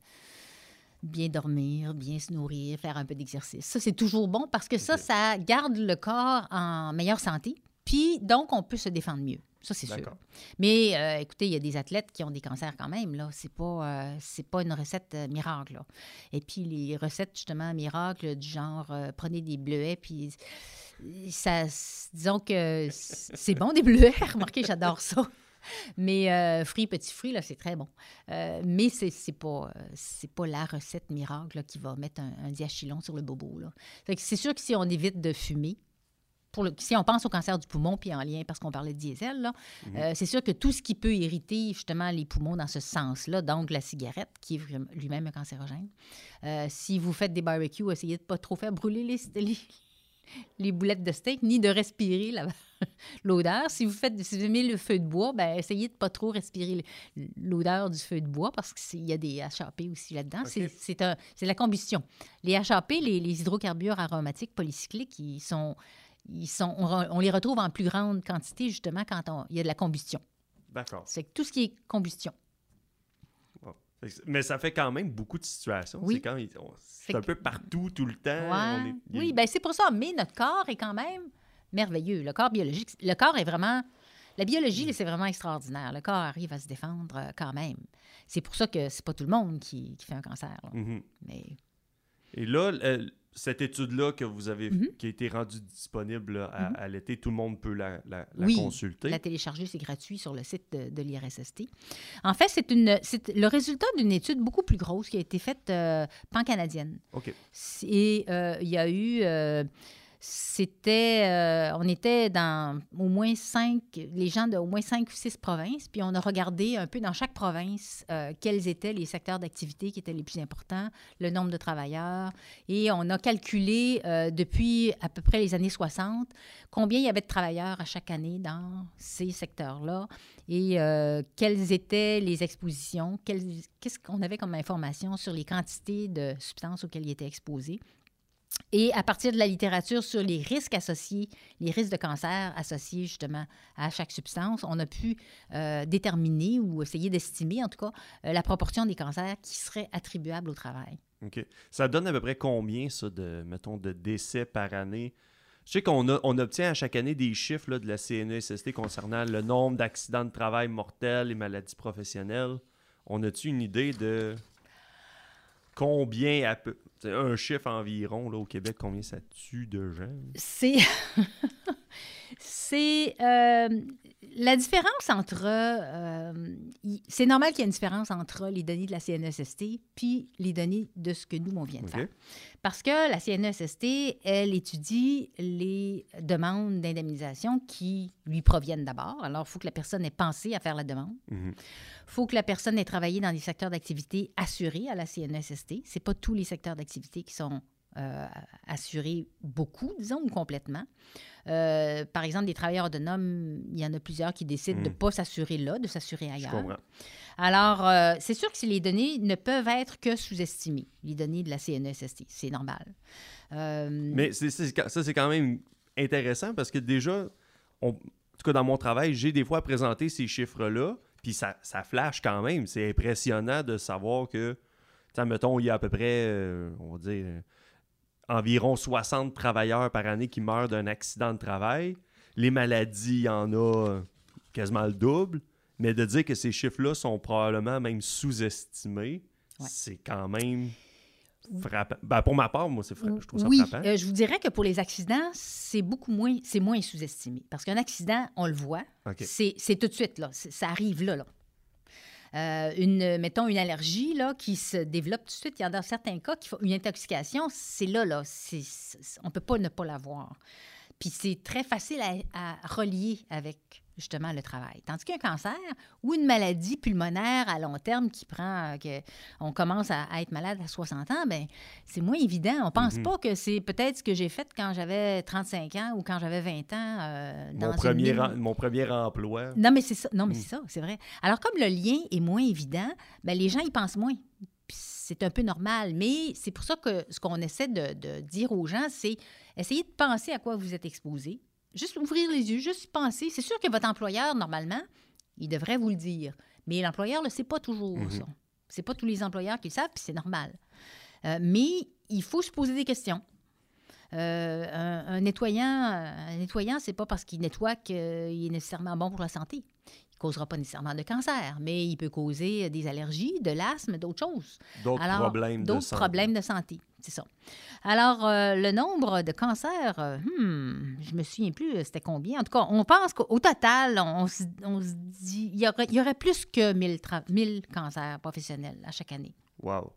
bien dormir, bien se nourrir, faire un peu d'exercice. Ça, c'est toujours bon parce que ça, ça garde le corps en meilleure santé. Puis, donc, on peut se défendre mieux. Ça, c'est sûr. Mais écoutez, il y a des athlètes qui ont des cancers quand même. Là. C'est pas, c'est pas une recette miracle. Là. Et puis, les recettes, justement, miracles du genre prenez des bleuets, puis ça, disons que c'est bon des bleuets. Remarquez, j'adore ça. Mais euh, fruits, petits fruits, là, c'est très bon. Euh, mais c'est n'est pas, euh, pas la recette miracle qui va mettre un, diachylon sur le bobo. C'est sûr que si on évite de fumer, pour si on pense au cancer du poumon, puis en lien parce qu'on parlait de diesel, là, mhm. c'est sûr que tout ce qui peut irriter justement les poumons dans ce sens-là, donc la cigarette, qui est lui-même un cancérogène. si vous faites des barbecues, essayez de ne pas trop faire brûler les, les, les boulettes de steak, ni de respirer l'odeur. si vous faites, si vous aimez le feu de bois, ben essayez de pas trop respirer l'odeur du feu de bois parce qu'il y a des HAP aussi là-dedans. C'est la combustion. Les HAP, les, hydrocarbures aromatiques polycycliques, ils sont, ils sont, on, les retrouve en plus grande quantité justement quand il y a de la combustion.
D'accord.
C'est tout ce qui est combustion.
Mais ça fait quand même beaucoup de situations.
Oui.
C'est un peu partout, tout le temps.
Oui, ben c'est pour ça. Mais notre corps est quand même merveilleux. Le corps biologique, le corps est vraiment... La biologie, mm. c'est vraiment extraordinaire. Le corps arrive à se défendre euh, quand même. C'est pour ça que c'est pas tout le monde qui, fait un cancer.
Mm-hmm.
Mais...
Et là, cette étude-là que vous avez,
mhm.
qui a été rendue disponible mhm. à, l'été, tout le monde peut la, la,
oui,
consulter.
La télécharger, c'est gratuit sur le site de, l'IRSST. En fait, c'est une, c'est le résultat d'une étude beaucoup plus grosse qui a été faite euh, pan-canadienne.
OK.
Et euh, il y a eu euh, c'était, euh, on était dans au moins cinq, les gens de au moins cinq ou six provinces, puis on a regardé un peu dans chaque province euh, quels étaient les secteurs d'activité qui étaient les plus importants, le nombre de travailleurs, et on a calculé euh, depuis à peu près les années 60 combien il y avait de travailleurs à chaque année dans ces secteurs-là et quelles étaient les expositions, qu'est-ce qu'on avait comme information sur les quantités de substances auxquelles ils étaient exposés. Et à partir de la littérature sur les risques associés, les risques de cancer associés justement à chaque substance, on a pu euh, déterminer ou essayer d'estimer en tout cas euh, la proportion des cancers qui seraient attribuables au travail.
OK. Ça donne à peu près combien, ça, de, mettons, de décès par année? Je sais qu'on on obtient à chaque année des chiffres de la CNESST concernant le nombre d'accidents de travail mortels et maladies professionnelles. On a-tu une idée de combien à peu un chiffre environ là, au Québec, combien ça tue de gens?
C'est. c'est. Euh, la différence entre. Euh, c'est normal qu'il y ait une différence entre les données de la CNESST puis les données de ce que nous, on vient de faire. Parce que la CNESST, elle étudie les demandes d'indemnisation qui lui proviennent d'abord. Alors, il faut que la personne ait pensé à faire la demande.
Mhm.
Faut que la personne ait travaillé dans des secteurs d'activité assurés à la CNESST. Ce pas tous les secteurs d'activité qui sont euh, assurés beaucoup, disons, ou complètement. Euh, par exemple, des travailleurs autonomes, il y en a plusieurs qui décident de ne hmm. pas s'assurer là, de s'assurer ailleurs. Alors, euh, c'est sûr que les données ne peuvent être que sous-estimées, les données de la CNESST. C'est normal.
Mais ça, c'est quand même intéressant parce que déjà, en tout cas, dans mon travail, j'ai des fois présenté ces chiffres-là, puis ça, ça flash quand même. C'est impressionnant de savoir que, mettons, il y a à peu près, on va dire, environ 60 travailleurs par année qui meurent d'un accident de travail. Les maladies, il y en a quasiment le double. Mais de dire que ces chiffres-là sont probablement même sous-estimés, c'est quand même frappant. Ben, pour ma part, moi, c'est je trouve ça
oui,
frappant.
Euh, je vous dirais que pour les accidents, c'est beaucoup moins, c'est moins sous-estimé. Parce qu'un accident, on le voit, c'est tout de suite, là. Ça arrive là, là. Euh, une, mettons, une allergie là, qui se développe tout de suite. Il y a dans certains cas qui font une intoxication, c'est là, là. on ne peut pas ne pas l'avoir. Puis c'est très facile à, relier avec justement le travail. Tandis qu'un cancer ou une maladie pulmonaire à long terme qui prend, euh, que on commence à, être malade à 60 ans, ben c'est moins évident. On pense mhm. pas que c'est peut-être ce que j'ai fait quand j'avais 35 ans ou quand j'avais 20 ans. Euh,
mon, premier mon premier emploi.
Non, mais c'est ça. Non, mais mhm. c'est ça, c'est vrai. Alors, comme le lien est moins évident, ben, les gens y pensent moins c'est un peu normal, mais c'est pour ça que ce qu'on essaie de, dire aux gens, c'est essayer de penser à quoi vous êtes exposé. Juste ouvrir les yeux, juste penser. C'est sûr que votre employeur, normalement, il devrait vous le dire. Mais l'employeur ne le sait pas toujours, ça. C'est pas tous les employeurs qui le savent, puis c'est normal. Euh, mais il faut se poser des questions. Euh, un, nettoyant, un nettoyant, c'est pas parce qu'il nettoie qu'il est nécessairement bon pour la santé ne causera pas nécessairement de cancer, mais il peut causer des allergies, de l'asthme, d'autres choses.
D'autres problèmes de
santé. problèmes de santé, ça. Alors, euh, le nombre de cancers, euh, hmm, je me souviens plus, euh, c'était combien. En tout cas, on pense qu'au total, on, se dit, il y, aurait, il y aurait plus que 1000, 1000 cancers professionnels à chaque année.
Wow.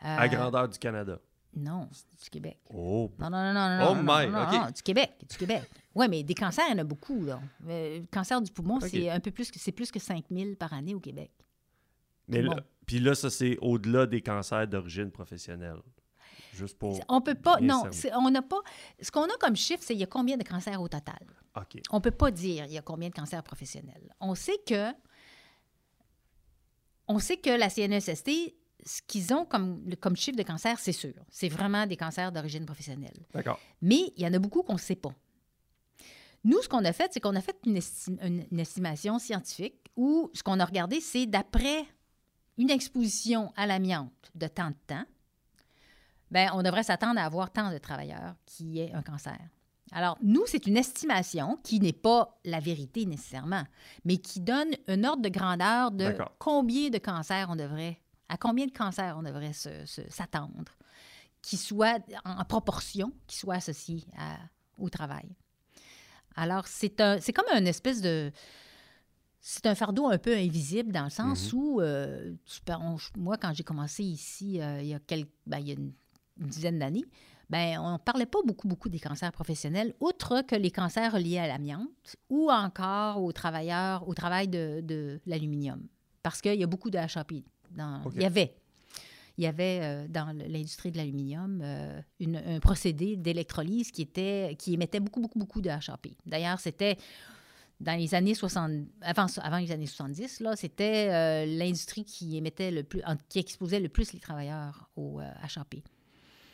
à grandeur du Canada.
Non, du Québec.
Oh.
Non, non, non, non, non.
Oh my,
non, du Québec, du Québec. Oui, mais des cancers, il y en a beaucoup, là. le cancer du poumon, c'est un peu plus que, c'est plus que 5000 par année au Québec.
Mais puis là, ça, c'est au-delà des cancers d'origine professionnelle. Juste pour.
On peut pas. Non, on n'a pas. Ce qu'on a comme chiffre, c'est il y a combien de cancers au total?
OK.
On peut pas dire il y a combien de cancers professionnels. On sait que. On sait que la CNESST, ce qu'ils ont comme, comme chiffre de cancer, c'est sûr. C'est vraiment des cancers d'origine professionnelle.
D'accord.
Mais il y en a beaucoup qu'on ne sait pas. Nous, ce qu'on a fait, c'est qu'on a fait une, une, estimation scientifique où ce qu'on a regardé, c'est d'après une exposition à l'amiante de tant de temps, ben, on devrait s'attendre à avoir tant de travailleurs qui aient un cancer. Alors, nous, c'est une estimation qui n'est pas la vérité nécessairement, mais qui donne un ordre de grandeur de combien de cancers on devrait à combien de cancers on devrait s'attendre qui soient en, proportion, qui soient associés au travail. Alors, c'est comme un espèce de... C'est un fardeau un peu invisible dans le sens mm-hmm. où, euh, moi, quand j'ai commencé ici euh, il, y a quelques, ben, il y a une, dizaine d'années, ben, on ne parlait pas beaucoup, beaucoup des cancers professionnels, outre que les cancers liés à l'amiante ou encore aux travailleurs, au travail de, de l'aluminium. Parce qu'il y a beaucoup de HAP il y avait, il y avait euh, dans l'industrie de l'aluminium euh, un procédé d'électrolyse qui, était, qui émettait beaucoup, beaucoup, beaucoup de HAP. D'ailleurs, c'était dans les années 60, avant, avant les années 70, là, c'était euh, l'industrie qui émettait le plus, qui exposait le plus les travailleurs au HAP.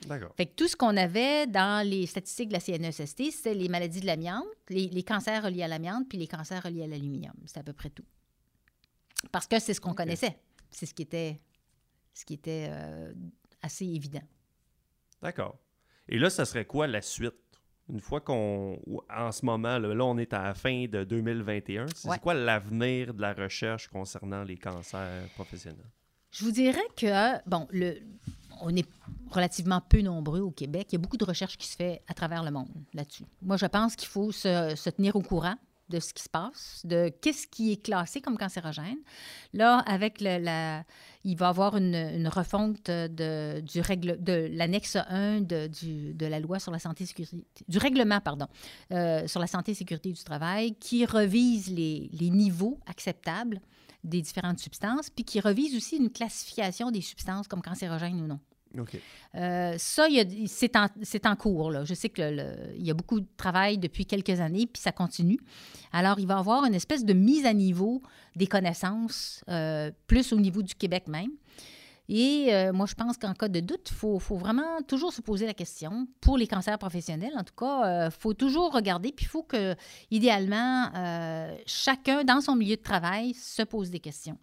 D'accord.
Fait que tout ce qu'on avait dans les statistiques de la CNESST, c'était les maladies de l'amiante, les, cancers reliés à l'amiante, puis les cancers reliés à l'aluminium. C'est à peu près tout. Parce que c'est ce qu'on connaissait. C'est ce qui était, ce qui était euh, assez évident.
D'accord. Et là, ça serait quoi la suite? Une fois qu'on. En ce moment, là, on est à la fin de 2021. C'est quoi l'avenir de la recherche concernant les cancers professionnels?
Je vous dirais que, bon, le, on est relativement peu nombreux au Québec. Il y a beaucoup de recherches qui se fait à travers le monde là-dessus. Moi, je pense qu'il faut se, tenir au courant de ce qui se passe, de qu'est-ce qui est classé comme cancérogène. Là, avec la, il va y avoir une, refonte de, du règle, de l'annexe 1 de, du, de, la loi sur la santé et sécurité, du règlement, pardon, euh, sur la santé et sécurité du travail, qui revise les, les niveaux acceptables des différentes substances, puis qui revise aussi une classification des substances comme cancérogènes ou non. Euh, ça, c'est en, cours. Je sais qu'il y a beaucoup de travail depuis quelques années, puis ça continue. Alors, il va y avoir une espèce de mise à niveau des connaissances, euh, plus au niveau du Québec même. Et euh, moi, je pense qu'en cas de doute, il faut, faut, vraiment toujours se poser la question. Pour les cancers professionnels, en tout cas, il faut toujours regarder, puis il faut que, idéalement, chacun, dans son milieu de travail, se pose des questions.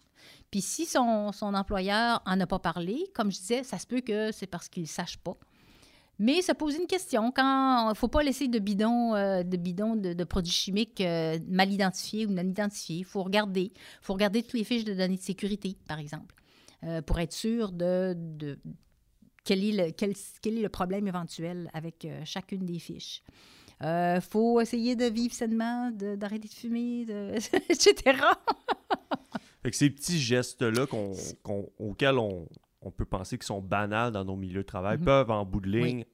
Puis si son, employeur n'en a pas parlé, comme je disais, ça se peut que c'est parce qu'il ne sache pas. Mais se poser une question, quand il ne faut pas laisser de bidons euh, de, bidons de, produits chimiques euh, mal identifiés ou non identifiés. Il faut regarder. Il faut regarder toutes les fiches de données de sécurité, par exemple, euh, pour être sûr de, quel, est le problème éventuel avec chacune des fiches. Il faut essayer de vivre sainement, d'arrêter de, fumer, etc.
fait que ces petits gestes-là auxquels on, on peut penser qu'ils sont banals dans nos milieux de travail, mhm. peuvent en bout de ligne,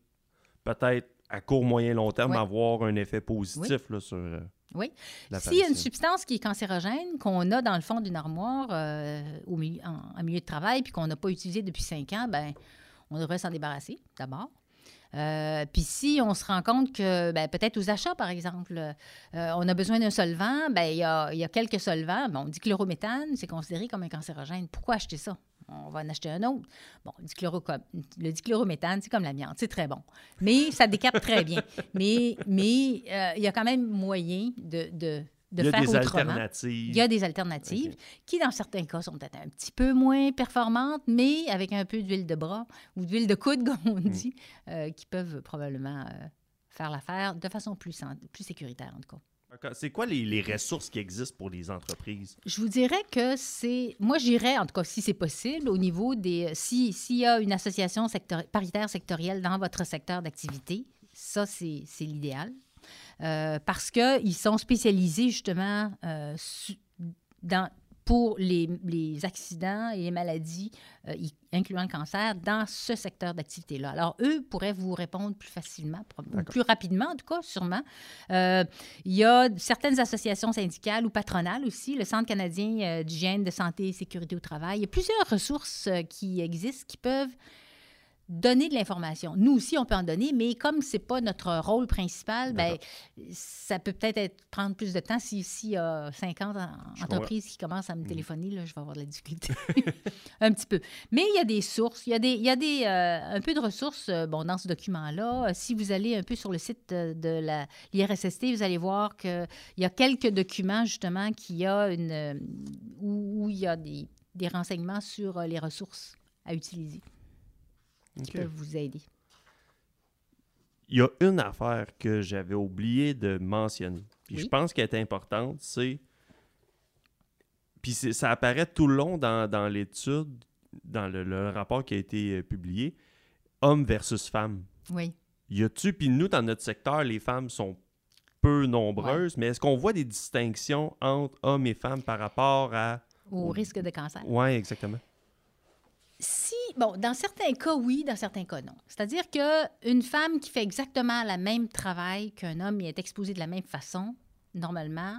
peut-être à court, moyen, long terme, avoir un effet positif là, sur. Euh,
oui. S'il y a une substance qui est cancérogène, qu'on a dans le fond d'une armoire euh, au milieu, en, milieu de travail, puis qu'on n'a pas utilisé depuis cinq ans, ben, on devrait s'en débarrasser d'abord. Euh, puis si on se rend compte que ben, peut-être aux achats, par exemple, on a besoin d'un solvant, ben, il y, a, quelques solvants. Bon, dichlorométhane, c'est considéré comme un cancérogène. Pourquoi acheter ça? on va en acheter un autre. Bon, le dichlorométhane, c'est comme l'amiante, c'est très bon. Mais ça décape très bien. Mais mais euh, il y a quand même moyen de, de
il y
a
des alternatives.
Il y a des alternatives qui, dans certains cas, sont peut-être un petit peu moins performantes, mais avec un peu d'huile de bras ou d'huile de coude, comme on mm. dit, euh, qui peuvent probablement euh, faire l'affaire de façon plus, plus sécuritaire, en tout cas.
C'est quoi les, ressources qui existent pour les entreprises?
Je vous dirais que c'est. Moi, j'irais, en tout cas, si c'est possible, au niveau des. S'il y a une association paritaire sectorielle dans votre secteur d'activité, ça, c'est l'idéal. Euh, parce qu'ils sont spécialisés justement euh, dans pour les, les, accidents et les maladies, euh, incluant le cancer, dans ce secteur d'activité-là. Alors, eux pourraient vous répondre plus facilement, plus rapidement, en tout cas, sûrement. Euh, il y a certaines associations syndicales ou patronales aussi, le Centre canadien d'hygiène, de santé et sécurité au travail. Il y a plusieurs ressources qui existent qui peuvent donner de l'information. Nous aussi, on peut en donner, mais comme ce n'est pas notre rôle principal, ben, ça peut peut-être être, prendre plus de temps. S'il si y a 50 entreprises qui commencent à me mm. téléphoner, là, je vais avoir de la difficulté. un petit peu. Mais il y a des sources, il y a, des, il y a des, euh, un peu de ressources euh, bon, dans ce document-là. Si vous allez un peu sur le site de la l'IRSST, vous allez voir qu'il y a quelques documents, justement, qui a une, euh, où, où il y a des, des renseignements sur les ressources à utiliser qui peuvent vous aider.
Il y a une affaire que j'avais oublié de mentionner. Puis je pense qu'elle est importante, c'est. Puis ça apparaît tout le long dans, l'étude, dans le, rapport qui a été euh, publié, homme versus femme.
Oui.
Y a-tu, puis nous, dans notre secteur, les femmes sont peu nombreuses, mais est-ce qu'on voit des distinctions entre hommes et femmes par rapport à.
Au risque de cancer.
Oui, exactement.
Si, bon, dans certains cas, oui, dans certains cas, non. C'est-à-dire qu'une femme qui fait exactement le même travail qu'un homme et est exposée de la même façon, normalement,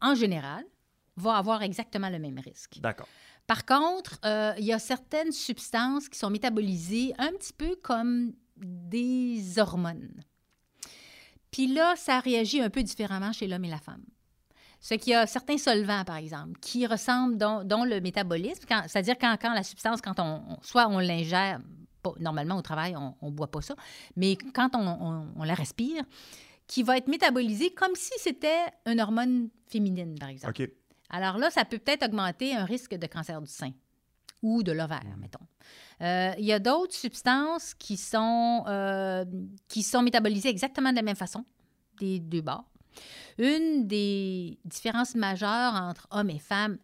en général, va avoir exactement le même risque.
D'accord.
Par contre, euh, il y a certaines substances qui sont métabolisées un petit peu comme des hormones. Puis là, ça réagit un peu différemment chez l'homme et la femme. Ce qu'il y a certains solvants, par exemple, qui ressemblent, dont, le métabolisme, c'est-à-dire quand, quand, la substance, quand on, soit on l'ingère, normalement au travail, on ne boit pas ça, mais quand on, la respire, qui va être métabolisée comme si c'était une hormone féminine, par exemple. Alors là, ça peut peut-être augmenter un risque de cancer du sein ou de l'ovaire, mmh. mettons. Euh, il y a d'autres substances qui sont, euh, qui sont métabolisées exactement de la même façon, des deux bords. Une des différences majeures entre hommes et femmes,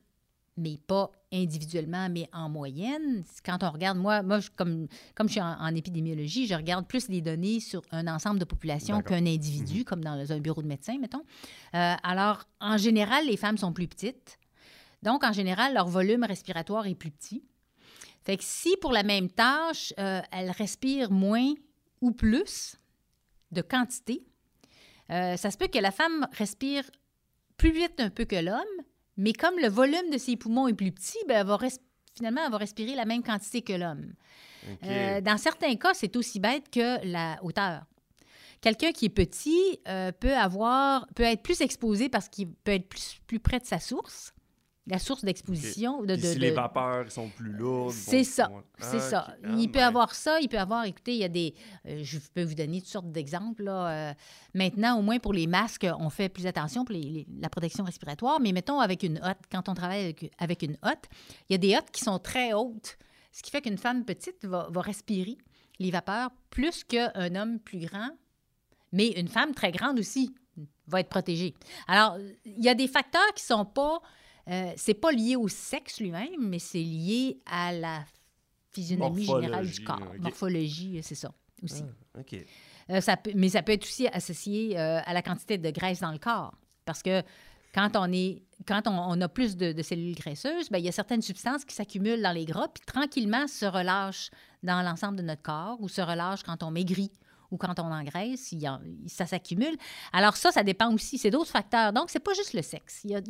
mais pas individuellement, mais en moyenne, quand on regarde, moi, moi comme, comme je suis en, épidémiologie, je regarde plus les données sur un ensemble de population qu'un individu, mhm. comme dans un bureau de médecin, mettons. Euh, alors, en général, les femmes sont plus petites. Donc, en général, leur volume respiratoire est plus petit. Fait que si pour la même tâche, euh, elles respirent moins ou plus de quantité, euh, ça se peut que la femme respire plus vite un peu que l'homme, mais comme le volume de ses poumons est plus petit, ben, elle va finalement, elle va respirer la même quantité que l'homme. Euh, dans certains cas, c'est aussi bête que la hauteur. Quelqu'un qui est petit euh, peut avoir, peut être plus exposé parce qu'il peut être plus, plus près de sa source la source d'exposition. De,
si les vapeurs sont plus lourdes.
C'est ça. C'est ça. Ah, il peut avoir ça, il peut avoir, écoutez, il y a des. Euh, je peux vous donner toutes sortes d'exemples. Euh, maintenant, au moins pour les masques, on fait plus attention pour la protection respiratoire, mais mettons avec une hotte, quand on travaille avec, une hotte, il y a des hottes qui sont très hautes, ce qui fait qu'une femme petite va, respirer les vapeurs plus qu'un homme plus grand, mais une femme très grande aussi va être protégée. Alors, il y a des facteurs qui sont pas... Euh, c'est pas lié au sexe lui-même, mais c'est lié à la physionomie générale du corps. Morphologie, c'est ça aussi.
Ah, OK.
Euh, ça mais ça peut être aussi associé euh, à la quantité de graisse dans le corps. Parce que quand on, est, quand on, a plus de, cellules graisseuses, bien, il y a certaines substances qui s'accumulent dans les gras, puis tranquillement se relâchent dans l'ensemble de notre corps ou se relâchent quand on maigrit ou quand on engraisse, il ça s'accumule. Alors ça, ça dépend aussi. C'est d'autres facteurs. Donc, c'est pas juste le sexe. Il y a,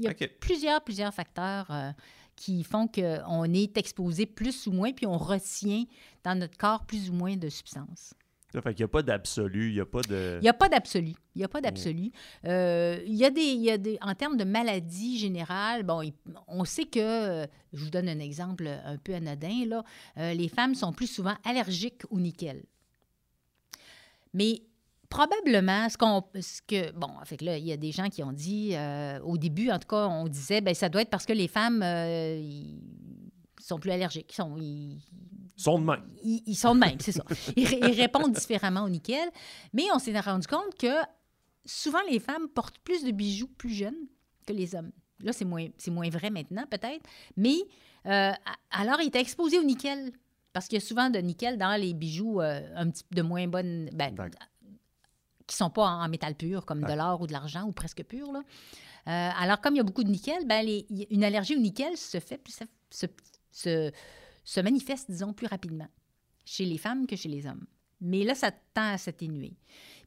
plusieurs, plusieurs facteurs euh, qui font qu'on est exposé plus ou moins, puis on retient dans notre corps plus ou moins de substances.
Fait qu'il n'y a pas d'absolu, il n'y a pas de...
Il n'y a pas d'absolu. Il n'y a pas d'absolu. Euh, il, y a des, il y a des... En termes de maladies générales, bon, on sait que... Je vous donne un exemple un peu anodin, là. Euh, les femmes sont plus souvent allergiques au nickel. Mais probablement, ce qu'on... Ce que, bon, fait que là, il y a des gens qui ont dit... Euh, au début, en tout cas, on disait, ben ça doit être parce que les femmes... Ils sont plus allergiques. Ils sont, ils,
sont de même.
Ils, sont de même, c'est ça. Ils, répondent différemment au nickel. Mais on s'est rendu compte que souvent, les femmes portent plus de bijoux plus jeunes que les hommes. Là, c'est moins, moins vrai maintenant, peut-être. Mais euh, alors, ils étaient exposés au nickel. Parce qu'il y a souvent de nickel dans les bijoux euh, un petit de moins bonne. Ben, qui ne sont pas en, métal pur, comme de l'or ou de l'argent, ou presque pur. Là. Euh, alors, comme il y a beaucoup de nickel, ben, une allergie au nickel se fait, se, se, se manifeste, disons, plus rapidement chez les femmes que chez les hommes. Mais là, ça tend à s'atténuer.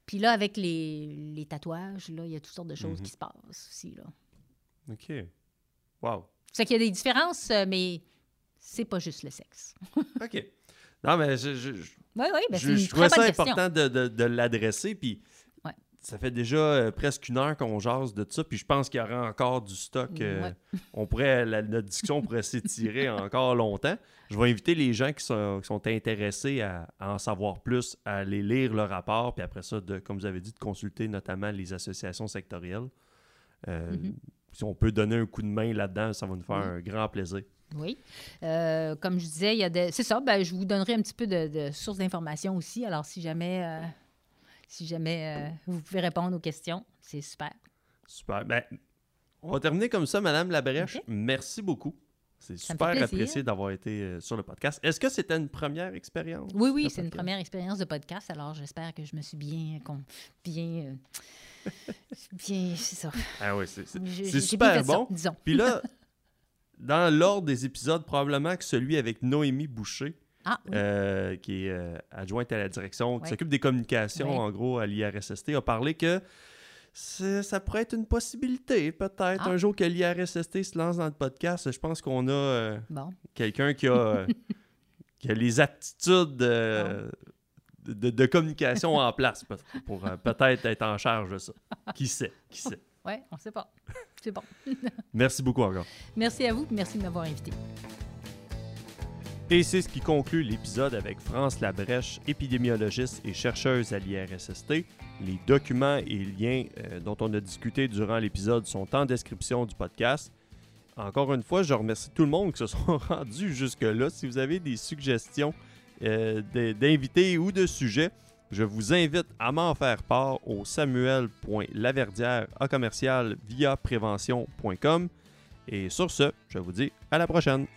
Puis là, avec les, les, tatouages, là, il y a toutes sortes de choses mhm. qui se passent aussi. Là.
OK. Wow.
C'est qu'il y a des différences, euh, mais c'est pas juste le sexe.
OK. Non, mais je, je,
oui, oui, ben
je, je trouvais ça important de, de, de l'adresser. Puis ça fait déjà euh, presque une heure qu'on jase de ça, puis je pense qu'il y aura encore du stock. Euh, on pourrait, notre discussion pourrait s'étirer encore longtemps. Je vais inviter les gens qui sont, intéressés à, en savoir plus, à aller lire le rapport, puis après ça, de, comme vous avez dit, de consulter notamment les associations sectorielles. Euh, mm-hmm. Si on peut donner un coup de main là-dedans, ça va nous faire un grand plaisir.
Oui. comme je disais, il y a c'est ça, ben, je vous donnerai un petit peu de, sources d'informations aussi. Alors, si jamais si jamais euh, vous pouvez répondre aux questions, c'est super.
Super. Ben, on va terminer comme ça, Madame Labrèche. Merci beaucoup. C'est super apprécié d'avoir été euh, sur le podcast. Est-ce que c'était une première expérience?
Oui, oui, c'est une première expérience de podcast. Alors, j'espère que je me suis bien. bien euh, bien, c'est ça.
Ah oui, c'est super bon. disons. Puis là, dans l'ordre des épisodes, probablement que celui avec Noémie Boucher,
ah,
euh, qui est euh, adjointe à la direction, qui s'occupe des communications, en gros, à l'IRSST, a parlé que ça pourrait être une possibilité, peut-être, ah. un jour que l'IRSST se lance dans le podcast. Je pense qu'on a euh, quelqu'un qui a, qui a les aptitudes de, de, communication en place pour peut-être être en charge de ça. Qui sait? Qui sait?
Oui, on ne sait pas. C'est bon.
merci beaucoup encore.
Merci à vous. Merci de m'avoir invité.
Et c'est ce qui conclut l'épisode avec France Labrèche, épidémiologiste et chercheuse à l'IRSST. Les documents et liens euh, dont on a discuté durant l'épisode sont en description du podcast. Encore une fois, je remercie tout le monde qui se sont rendus jusque-là. Si vous avez des suggestions euh, d'invités ou de sujets, je vous invite à m'en faire part au samuel.laverdière à commercial via prévention.com. Et sur ce, je vous dis à la prochaine.